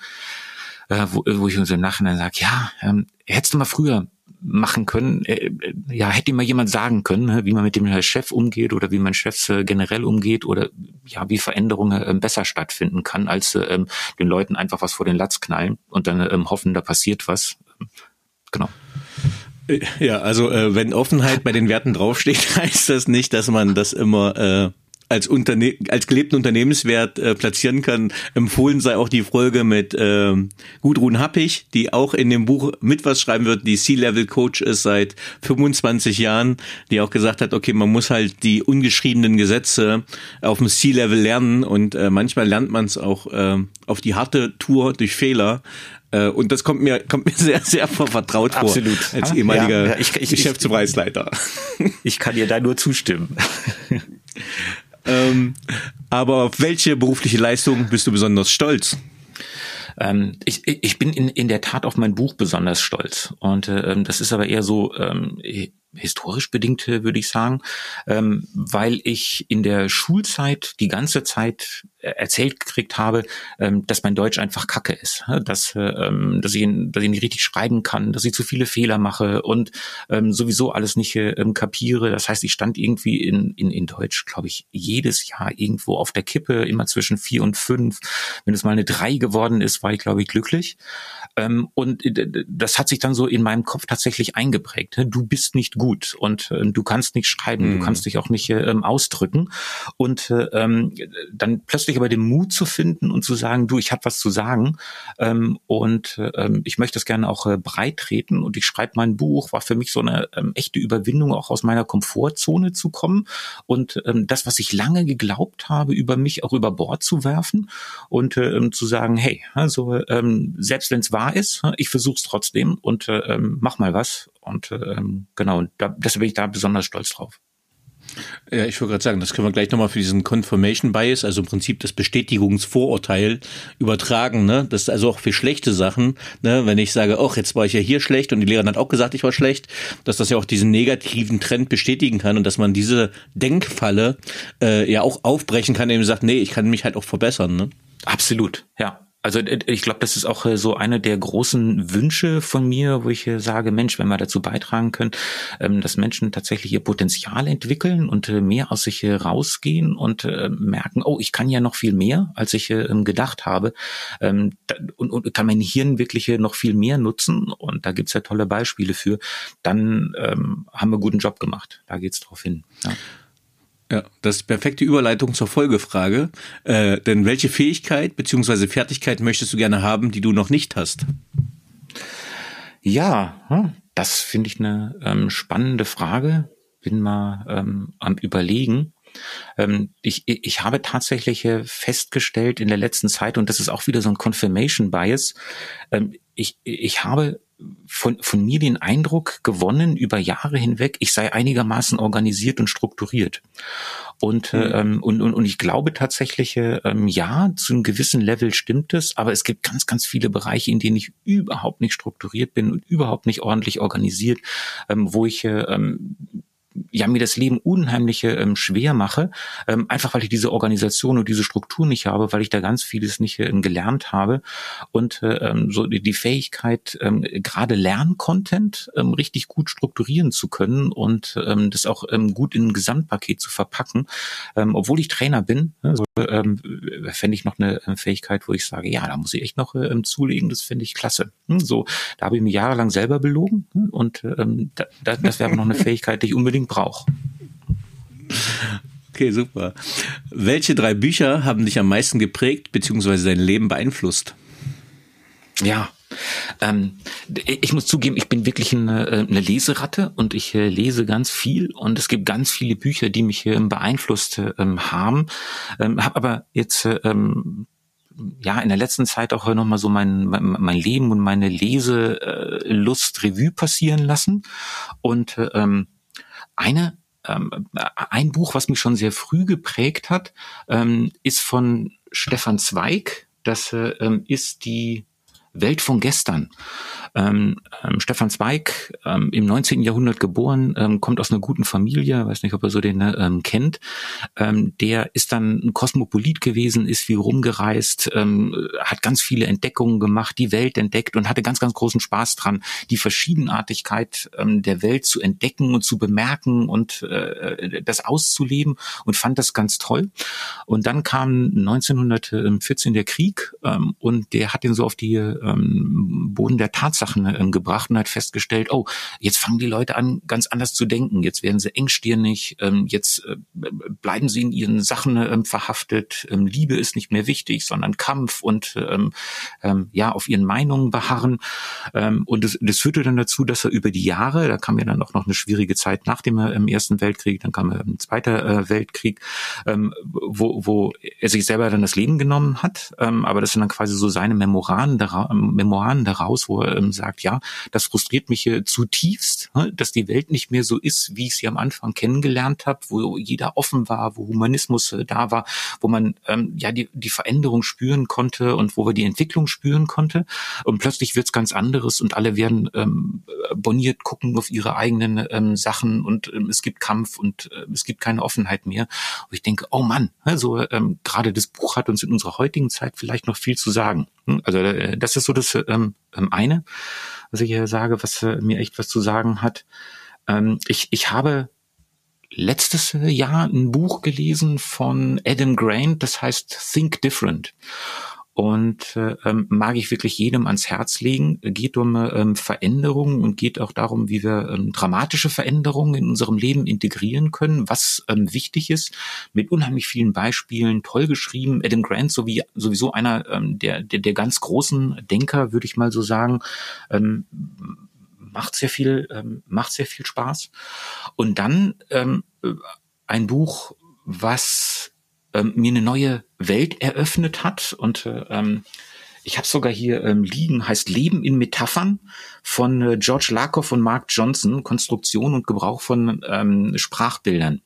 äh, wo, wo ich uns im Nachhinein sage, ja, ähm, hättest du mal früher machen können, äh, äh, ja, hätte mal jemand sagen können, ne, wie man mit dem Chef umgeht oder wie man Chefs äh, generell umgeht oder ja, wie Veränderungen äh, besser stattfinden kann, als äh, den Leuten einfach was vor den Latz knallen und dann äh, hoffen, da passiert was. Genau. Ja, also äh, wenn Offenheit bei den Werten draufsteht, (laughs) heißt das nicht, dass man das immer äh, als, Unterne als gelebten Unternehmenswert äh, platzieren kann. Empfohlen sei auch die Folge mit ähm, Gudrun Happig, die auch in dem Buch mit was schreiben wird, die C-Level-Coach ist seit 25 Jahren, die auch gesagt hat, okay, man muss halt die ungeschriebenen Gesetze auf dem C-Level lernen und äh, manchmal lernt man es auch äh, auf die harte Tour durch Fehler. Äh, und das kommt mir, kommt mir (laughs) sehr, sehr vertraut vor. Absolut. Als ehemaliger ja, ich, ich, Geschäftspreisleiter. Ich kann dir da nur zustimmen. (laughs) Ähm, aber auf welche berufliche Leistung bist du besonders stolz? Ähm, ich, ich bin in, in der Tat auf mein Buch besonders stolz. Und äh, ähm, das ist aber eher so ähm, historisch bedingt, äh, würde ich sagen, ähm, weil ich in der Schulzeit die ganze Zeit erzählt gekriegt habe, ähm, dass mein Deutsch einfach Kacke ist, dass, ähm, dass, ich, dass ich nicht richtig schreiben kann, dass ich zu viele Fehler mache und ähm, sowieso alles nicht ähm, kapiere. Das heißt, ich stand irgendwie in, in, in Deutsch, glaube ich, jedes Jahr irgendwo auf der Kippe, immer zwischen vier und fünf. Wenn es mal eine drei geworden ist, war ich, glaube ich, glücklich. Ähm, und das hat sich dann so in meinem Kopf tatsächlich eingeprägt. Du bist nicht gut und äh, du kannst nicht schreiben, mhm. du kannst dich auch nicht äh, ähm, ausdrücken und äh, ähm, dann plötzlich aber den Mut zu finden und zu sagen, du, ich habe was zu sagen ähm, und äh, ich möchte das gerne auch äh, breit treten und ich schreibe mein Buch, war für mich so eine ähm, echte Überwindung, auch aus meiner Komfortzone zu kommen und ähm, das, was ich lange geglaubt habe, über mich auch über Bord zu werfen und äh, ähm, zu sagen, hey, also ähm, selbst wenn es wahr ist, ich versuche es trotzdem und äh, ähm, mach mal was und ähm, genau, da, deshalb bin ich da besonders stolz drauf. Ja, ich wollte gerade sagen, das können wir gleich nochmal für diesen Confirmation Bias, also im Prinzip das Bestätigungsvorurteil übertragen, ne? Das ist also auch für schlechte Sachen, ne? Wenn ich sage, ach, jetzt war ich ja hier schlecht und die Lehrerin hat auch gesagt, ich war schlecht, dass das ja auch diesen negativen Trend bestätigen kann und dass man diese Denkfalle äh, ja auch aufbrechen kann, indem man sagt, nee, ich kann mich halt auch verbessern, ne? Absolut, ja. Also äh, ich glaube, das ist auch äh, so eine der großen Wünsche von mir, wo ich äh, sage, Mensch, wenn wir dazu beitragen können, ähm, dass Menschen tatsächlich ihr Potenzial entwickeln und mehr aus sich rausgehen und merken, oh, ich kann ja noch viel mehr, als ich ähm, gedacht habe ähm, und, kann mein Hirn wirklich noch viel mehr nutzen und da gibt's ja tolle Beispiele für, dann haben wir guten Job gemacht. Da geht's drauf hin. Ja. Ja, das ist perfekte Überleitung zur Folgefrage. Äh, denn welche Fähigkeit beziehungsweise Fertigkeit möchtest du gerne haben, die du noch nicht hast? Ja, hm, das finde ich eine ähm, spannende Frage. Bin mal ähm, am Überlegen. Ähm, ich, ich habe tatsächlich äh, festgestellt in der letzten Zeit, und das ist auch wieder so ein Confirmation Bias, ähm, ich, ich habe von, von mir den Eindruck gewonnen über Jahre hinweg, ich sei einigermaßen organisiert und strukturiert. Und, mhm. ähm, und, und, und ich glaube tatsächlich, ähm, ja, zu einem gewissen Level stimmt es, aber es gibt ganz, ganz viele Bereiche, in denen ich überhaupt nicht strukturiert bin und überhaupt nicht ordentlich organisiert, ähm, wo ich ähm, ja mir das Leben unheimlich ähm, schwer mache, ähm, einfach weil ich diese Organisation und diese Struktur nicht habe, weil ich da ganz vieles nicht ähm, gelernt habe und äh, ähm, so die, die Fähigkeit ähm, gerade Lerncontent ähm, richtig gut strukturieren zu können und ähm, das auch ähm, gut in ein Gesamtpaket zu verpacken, ähm, obwohl ich Trainer bin, ne, so, ähm, fände ich noch eine äh, Fähigkeit, wo ich sage, ja, da muss ich echt noch ähm, zulegen, das finde ich klasse. Hm, so, da habe ich mich jahrelang selber belogen hm, und ähm, da, das wäre noch eine (laughs) Fähigkeit, die ich unbedingt unbedingt brauche. Okay, super. Welche drei Bücher haben dich am meisten geprägt bzw. dein Leben beeinflusst? Ja, ähm, ich muss zugeben, ich bin wirklich eine, äh, eine Leseratte und ich äh, lese ganz viel und es gibt ganz viele Bücher, die mich äh, beeinflusst ähm, haben. Ähm, habe aber jetzt ähm, ja in der letzten Zeit auch noch mal so mein, mein, mein Leben und meine Leselust Revue passieren lassen und ähm, eine ähm, ein Buch, was mich schon sehr früh geprägt hat, ähm, ist von Stefan Zweig. Das äh, ähm, ist die Welt von gestern. Ähm, ähm, Stefan Zweig, ähm, im 19. Jahrhundert geboren, ähm, kommt aus einer guten Familie, weiß nicht, ob er so den ähm, kennt. Der ist dann ein Kosmopolit gewesen, ist viel rumgereist, hat ganz viele Entdeckungen gemacht, die Welt entdeckt und hatte ganz, ganz großen Spaß dran, die Verschiedenartigkeit der Welt zu entdecken und zu bemerken und äh, das auszuleben und fand das ganz toll. Und dann kam 1914 der Krieg und der hat ihn so auf die Boden der Tatsachen ähm, gebracht und hat festgestellt, oh, jetzt fangen die Leute an, ganz anders zu denken. Jetzt werden sie engstirnig, ähm, jetzt äh, bleiben sie in ihren Sachen ähm, verhaftet. Ähm, Liebe ist nicht mehr wichtig, sondern Kampf und ähm, ähm, ja, auf ihren Meinungen beharren. Ähm, und das, das führte dann dazu, dass er über die Jahre, da kam ja dann auch noch eine schwierige Zeit nach dem ähm, Ersten Weltkrieg, dann kam ein Zweiter äh, Weltkrieg, ähm, wo, wo er sich selber dann das Leben genommen hat. Ähm, aber das sind dann quasi so seine Memoiren Memoiren daraus, wo er ähm, sagt, ja, das frustriert mich zutiefst, ne, dass die Welt nicht mehr so ist, wie ich sie am Anfang kennengelernt habe, wo jeder offen war, wo Humanismus äh, da war, wo man ähm, ja die, die Veränderung spüren konnte und wo wir die Entwicklung spüren konnte. Und plötzlich wird's ganz anderes und alle werden ähm, boniert, gucken auf ihre eigenen ähm, Sachen und ähm, es gibt Kampf und äh, es gibt keine Offenheit mehr. Und ich denke, oh Mann, also ähm, gerade das Buch hat uns in unserer heutigen Zeit vielleicht noch viel zu sagen. Hm, also äh, das ist so das ähm, eine, was ich hier sage, was äh, mir echt was zu sagen hat. Ähm, ich, ich habe letztes Jahr ein Buch gelesen von Adam Grant, das heißt Think Different. Und äh, ähm, mag ich wirklich jedem ans Herz legen. Geht um ähm, Veränderungen und geht auch darum, wie wir ähm, dramatische Veränderungen in unserem Leben integrieren können, was ähm, wichtig ist. Mit unheimlich vielen Beispielen, toll geschrieben. Adam Grant sowie sowieso einer ähm, der, der der ganz großen Denker, würde ich mal so sagen. Ähm, macht sehr viel, ähm, macht sehr viel Spaß. Und dann ähm, ein Buch, was ähm, mir eine neue Welt eröffnet hat und äh, ähm, ich habe sogar hier ähm, liegen, heißt Leben in Metaphern von äh, George Lakoff und Mark Johnson, Konstruktion und Gebrauch von ähm, Sprachbildern.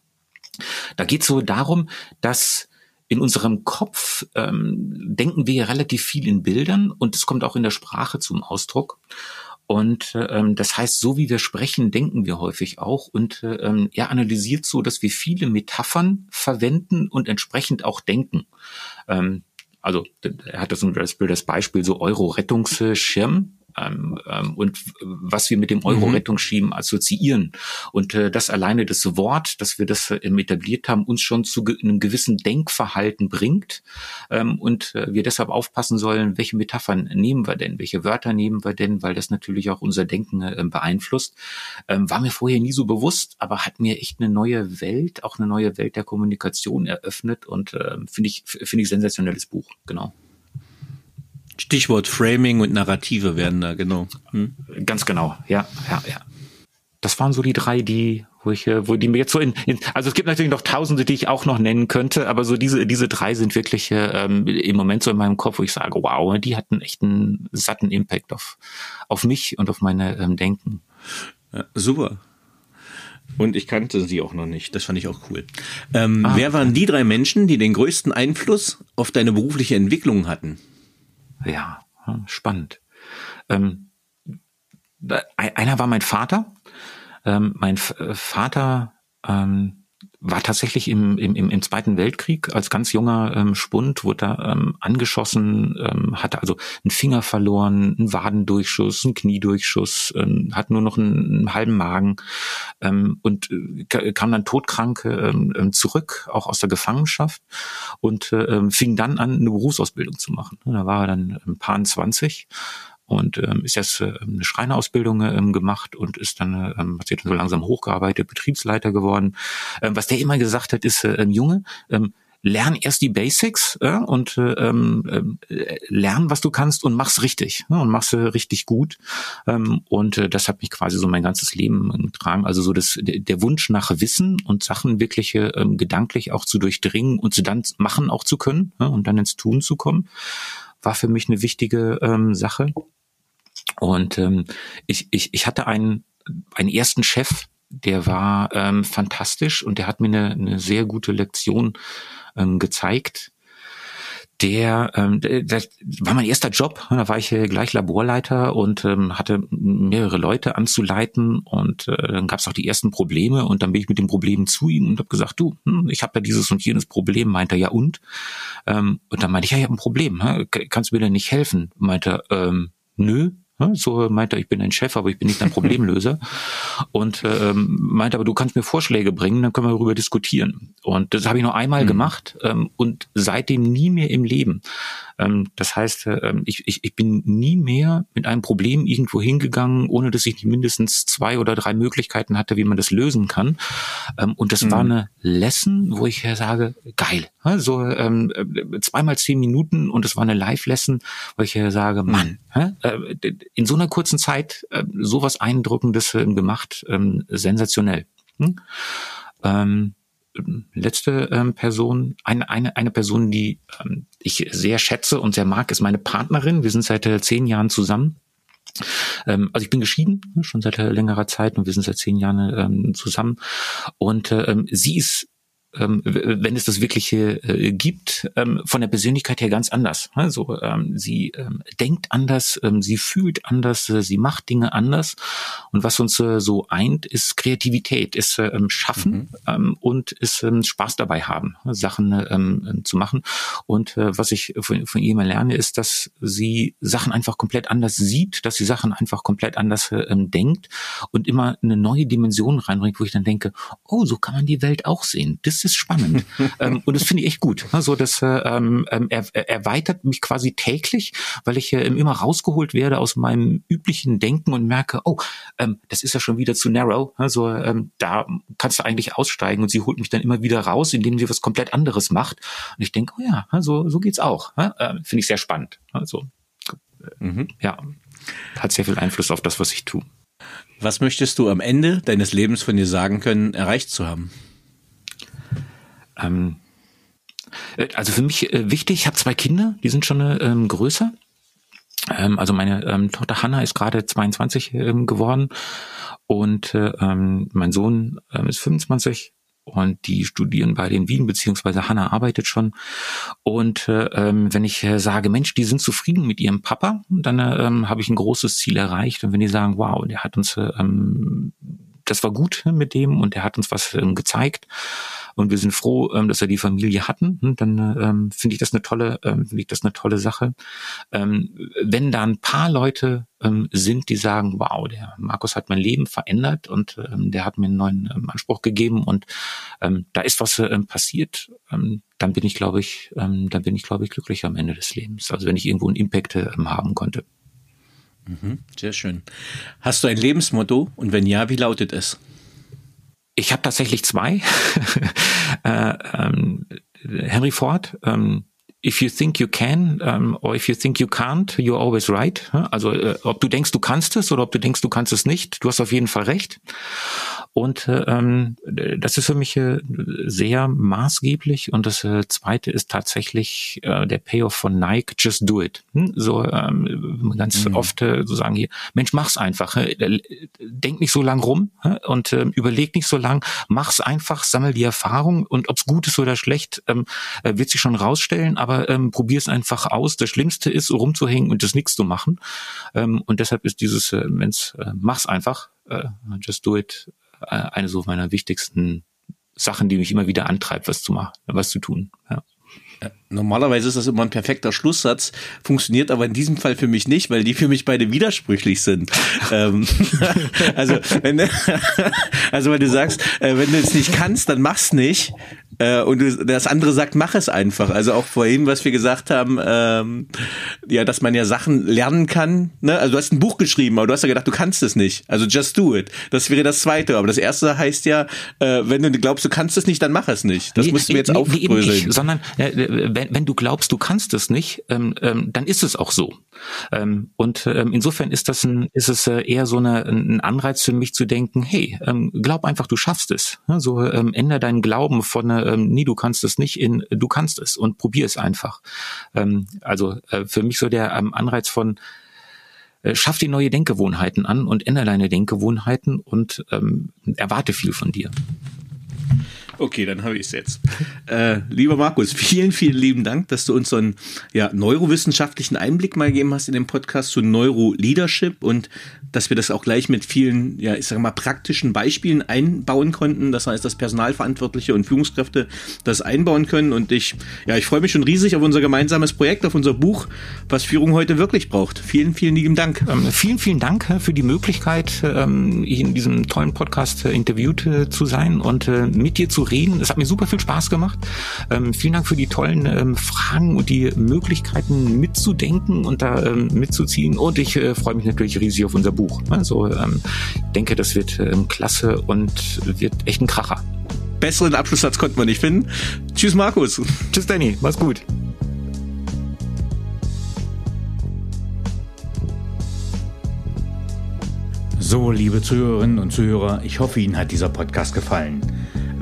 Da geht es so darum, dass in unserem Kopf ähm, denken wir relativ viel in Bildern und es kommt auch in der Sprache zum Ausdruck. Und ähm, das heißt, so wie wir sprechen, denken wir häufig auch. Und ähm, er analysiert so, dass wir viele Metaphern verwenden und entsprechend auch denken. Ähm, also er hat das, das Beispiel so Euro-Rettungsschirm ähm, ähm, und was wir mit dem Euro-Rettungsschirm mhm. assoziieren. Und äh, das alleine das Wort, dass wir das äh, etabliert haben, uns schon zu ge einem gewissen Denkverhalten bringt ähm, und äh, wir deshalb aufpassen sollen, welche Metaphern nehmen wir denn, welche Wörter nehmen wir denn, weil das natürlich auch unser Denken äh, beeinflusst. Ähm, war mir vorher nie so bewusst, aber hat mir echt eine neue Welt, auch eine neue Welt der Kommunikation eröffnet und äh, finde ich finde ich sensationelles Buch, genau. Stichwort Framing und Narrative werden da, genau. Hm? Ganz genau, ja, ja, ja. Das waren so die drei, die, wo ich, äh, wo die mir jetzt so in, in also es gibt natürlich noch Tausende, die ich auch noch nennen könnte, aber so diese, diese drei sind wirklich äh, ähm, im Moment so in meinem Kopf, wo ich sage, wow, die hatten echt einen satten Impact auf, auf mich und auf meine ähm, Denken. Ja, super. Und ich kannte sie auch noch nicht. Das fand ich auch cool. Ähm, ah, wer waren die drei Menschen, die den größten Einfluss auf deine berufliche Entwicklung hatten? Ja, spannend. Ähm, einer war mein Vater. Ähm, mein Vater ähm, war tatsächlich im, im, im Zweiten Weltkrieg als ganz junger ähm, Spund, wurde da ähm, angeschossen, ähm, hatte also einen Finger verloren, einen Wadendurchschuss, einen Kniedurchschuss, ähm, hat nur noch einen, einen halben Magen ähm, und äh, kam dann todkrank ähm, ähm, zurück, auch aus der Gefangenschaft und äh, ähm, fing dann an, eine Berufsausbildung zu machen. Da war er dann ein paar 20 und ähm, ist jetzt äh, eine Schreinerausbildung ähm, gemacht und ist dann, ähm, hat sich dann so langsam hochgearbeitet, Betriebsleiter geworden. Ähm, was der immer gesagt hat, ist, äh, ähm, Junge, ähm, lern erst die Basics äh, und äh, ähm, äh, lern, was du kannst und mach's richtig ne, und mach's äh, richtig gut. Ähm, und äh, das hat mich quasi so mein ganzes Leben getragen. Also so das, der Wunsch nach Wissen und Sachen wirklich äh, ähm, gedanklich auch zu durchdringen und zu dann machen auch zu können ne, und dann ins Tun zu kommen, war für mich eine wichtige ähm, Sache. Und ähm, ich, ich, ich hatte einen, einen ersten Chef, der war ähm, fantastisch und der hat mir eine, eine sehr gute Lektion ähm, gezeigt. Der, ähm, das war mein erster Job. Da war ich äh, gleich Laborleiter und ähm, hatte mehrere Leute anzuleiten und äh, dann gab es auch die ersten Probleme und dann bin ich mit den Problemen zu ihm und habe gesagt, du, hm, ich habe da dieses und jenes Problem. Meint er, ja und? Ähm, und dann meinte ich, ja, ich habe ein Problem. Kannst du mir denn nicht helfen? Meinte er, ähm, nö? So meint er, ich bin ein Chef, aber ich bin nicht ein (laughs) Problemlöser. und ähm, meint aber, du kannst mir Vorschläge bringen, dann können wir darüber diskutieren. Und das habe ich noch einmal mhm. gemacht ähm, und seitdem nie mehr im Leben. Ähm, das heißt, äh, ich, ich, ich bin nie mehr mit einem Problem irgendwo hingegangen, ohne dass ich mindestens zwei oder drei Möglichkeiten hatte, wie man das lösen kann. Ähm, und das mhm. war eine Lesson, wo ich sage, geil. So ähm, äh, zweimal zehn Minuten und es war eine Live-Lesson, wo ich sage, mhm. Mann, äh, in so einer kurzen Zeit äh, sowas Eindrückendes gemacht, ähm, sensationell. Hm? Ähm, letzte ähm, Person, eine, eine, eine Person, die ähm, ich sehr schätze und sehr mag, ist meine Partnerin. Wir sind seit äh, zehn Jahren zusammen. Ähm, also ich bin geschieden, ne, schon seit äh, längerer Zeit und wir sind seit zehn Jahren ähm, zusammen. Und äh, ähm, sie ist ähm, wenn es das Wirkliche äh, gibt, ähm, von der Persönlichkeit her ganz anders. Also ähm, sie ähm, denkt anders, ähm, sie fühlt anders, äh, sie macht Dinge anders. Und was uns äh, so eint, ist Kreativität, ist äh, Schaffen mhm. Ähm, und ist ähm, Spaß dabei haben, Sachen ähm, zu machen. Und äh, was ich von, von ihr immer lerne, ist, dass sie Sachen einfach komplett anders sieht, dass sie Sachen einfach komplett anders äh, denkt und immer eine neue Dimension reinbringt, wo ich dann denke, oh, so kann man die Welt auch sehen. Das das ist spannend. (laughs) ähm, und das finde ich echt gut. Also das ähm, ähm er, erweitert mich quasi täglich, weil ich äh, immer rausgeholt werde aus meinem üblichen Denken und merke, oh, ähm, das ist ja schon wieder zu narrow. Also ähm, da kannst du eigentlich aussteigen und sie holt mich dann immer wieder raus, indem sie was komplett anderes macht. Und ich denke, oh ja, so, so geht's auch. Äh, finde ich sehr spannend. Also äh, mhm. ja, hat sehr viel Einfluss auf das, was ich tue. Was möchtest du am Ende deines Lebens von dir sagen können, erreicht zu haben? Ähm, äh, also für mich äh, wichtig, ich habe zwei Kinder, die sind schon äh, ähm, größer. Ähm, also meine ähm, Tochter Hanna ist gerade 22 ähm, geworden und äh, ähm, mein Sohn ähm, ist 25 und die studieren beide in Wien, beziehungsweise Hanna arbeitet schon. Und äh, ähm, wenn ich äh, sage, Mensch, die sind zufrieden mit ihrem Papa, dann äh, ähm, habe ich ein großes Ziel erreicht. Und wenn die sagen, wow, der hat uns, äh, ähm, das war gut mit dem und der hat uns was ähm, gezeigt, und wir sind froh, ähm, dass wir die Familie hatten, hm, dann ähm, finde ich das eine tolle, ähm, finde ich das eine tolle Sache. Ähm, wenn da ein paar Leute ähm, sind, die sagen, wow, der Markus hat mein Leben verändert und ähm, der hat mir einen neuen ähm, Anspruch gegeben und ähm, da ist was ähm, passiert, ähm, dann bin ich, glaube ich, ähm, dann bin ich, glaube ich, glücklich am Ende des Lebens. Also wenn ich irgendwo einen Impact ähm, haben konnte. Mhm, sehr schön. Hast du ein Lebensmotto und wenn ja, wie lautet es? Ich habe tatsächlich zwei. (laughs) äh, ähm, Henry Ford, ähm, if you think you can um, or if you think you can't, you're always right. Also äh, ob du denkst, du kannst es oder ob du denkst, du kannst es nicht, du hast auf jeden Fall recht. Und äh, ähm, das ist für mich äh, sehr maßgeblich. Und das äh, Zweite ist tatsächlich äh, der Payoff von Nike, just do it. Hm? So ähm, ganz mhm. oft äh, so sagen hier, Mensch, mach's einfach. Äh, denk nicht so lang rum äh, und äh, überleg nicht so lang. Mach's einfach, sammel die Erfahrung und ob's gut ist oder schlecht, ähm, äh, wird sich schon rausstellen. Aber ähm, probier es einfach aus. Das Schlimmste ist, rumzuhängen und das nichts zu machen. Ähm, und deshalb ist dieses, äh, wenn's, äh, mach's einfach, äh, just do it eine so meiner wichtigsten Sachen, die mich immer wieder antreibt, was zu machen, was zu tun. Ja. Normalerweise ist das immer ein perfekter Schlusssatz, funktioniert aber in diesem Fall für mich nicht, weil die für mich beide widersprüchlich sind. (laughs) Ähm, (laughs) also, wenn, (laughs) also wenn du sagst, äh, wenn du es nicht kannst, dann mach's nicht. Äh, und das andere sagt, mach es einfach. Also auch vorhin, was wir gesagt haben, ähm, ja, dass man ja Sachen lernen kann. Ne? Also du hast ein Buch geschrieben, aber du hast ja gedacht, du kannst es nicht. Also just do it. Das wäre das Zweite. Aber das Erste heißt ja, äh, wenn du glaubst, du kannst es nicht, dann mach es nicht. Das nee, müssten wir jetzt nee, aufbröseln. Nee, sondern äh, wenn, wenn du glaubst, du kannst es nicht, ähm, ähm, dann ist es auch so. Ähm, und ähm, insofern ist das ein, ist es äh, eher so eine, ein Anreiz für mich zu denken, hey, ähm, glaub einfach, du schaffst es. So ähm, änder deinen Glauben von äh, ähm, nee, du kannst es nicht in du kannst es und probier es einfach. Ähm, also äh, für mich so der ähm, Anreiz von äh, schaff die neue Denkgewohnheiten an und ändere deine Denkgewohnheiten und ähm, erwarte viel von dir. Okay, dann habe ich es jetzt. Äh, lieber Markus, vielen, vielen lieben Dank, dass du uns so einen ja, neurowissenschaftlichen Einblick mal gegeben hast in den Podcast zu Neuroleadership und dass wir das auch gleich mit vielen, ja, ich sage mal, praktischen Beispielen einbauen konnten. Das heißt, dass Personalverantwortliche und Führungskräfte das einbauen können. Und ich, ja, ich freue mich schon riesig auf unser gemeinsames Projekt, auf unser Buch, was Führung heute wirklich braucht. Vielen, vielen lieben Dank. Ähm, vielen, vielen Dank äh, für die Möglichkeit, ähm, in diesem tollen Podcast äh, interviewt äh, zu sein und äh, mit dir zu reden. Es hat mir super viel Spaß gemacht. Ähm, vielen Dank für die tollen ähm, Fragen und die Möglichkeiten mitzudenken und da ähm, mitzuziehen. Und ich äh, freue mich natürlich riesig auf unser Buch. Also ähm, denke, das wird ähm, klasse und wird echt ein Kracher. Besseren Abschlusssatz konnten wir nicht finden. Tschüss Markus. Tschüss Danny, mach's gut. So, liebe Zuhörerinnen und Zuhörer, ich hoffe, Ihnen hat dieser Podcast gefallen.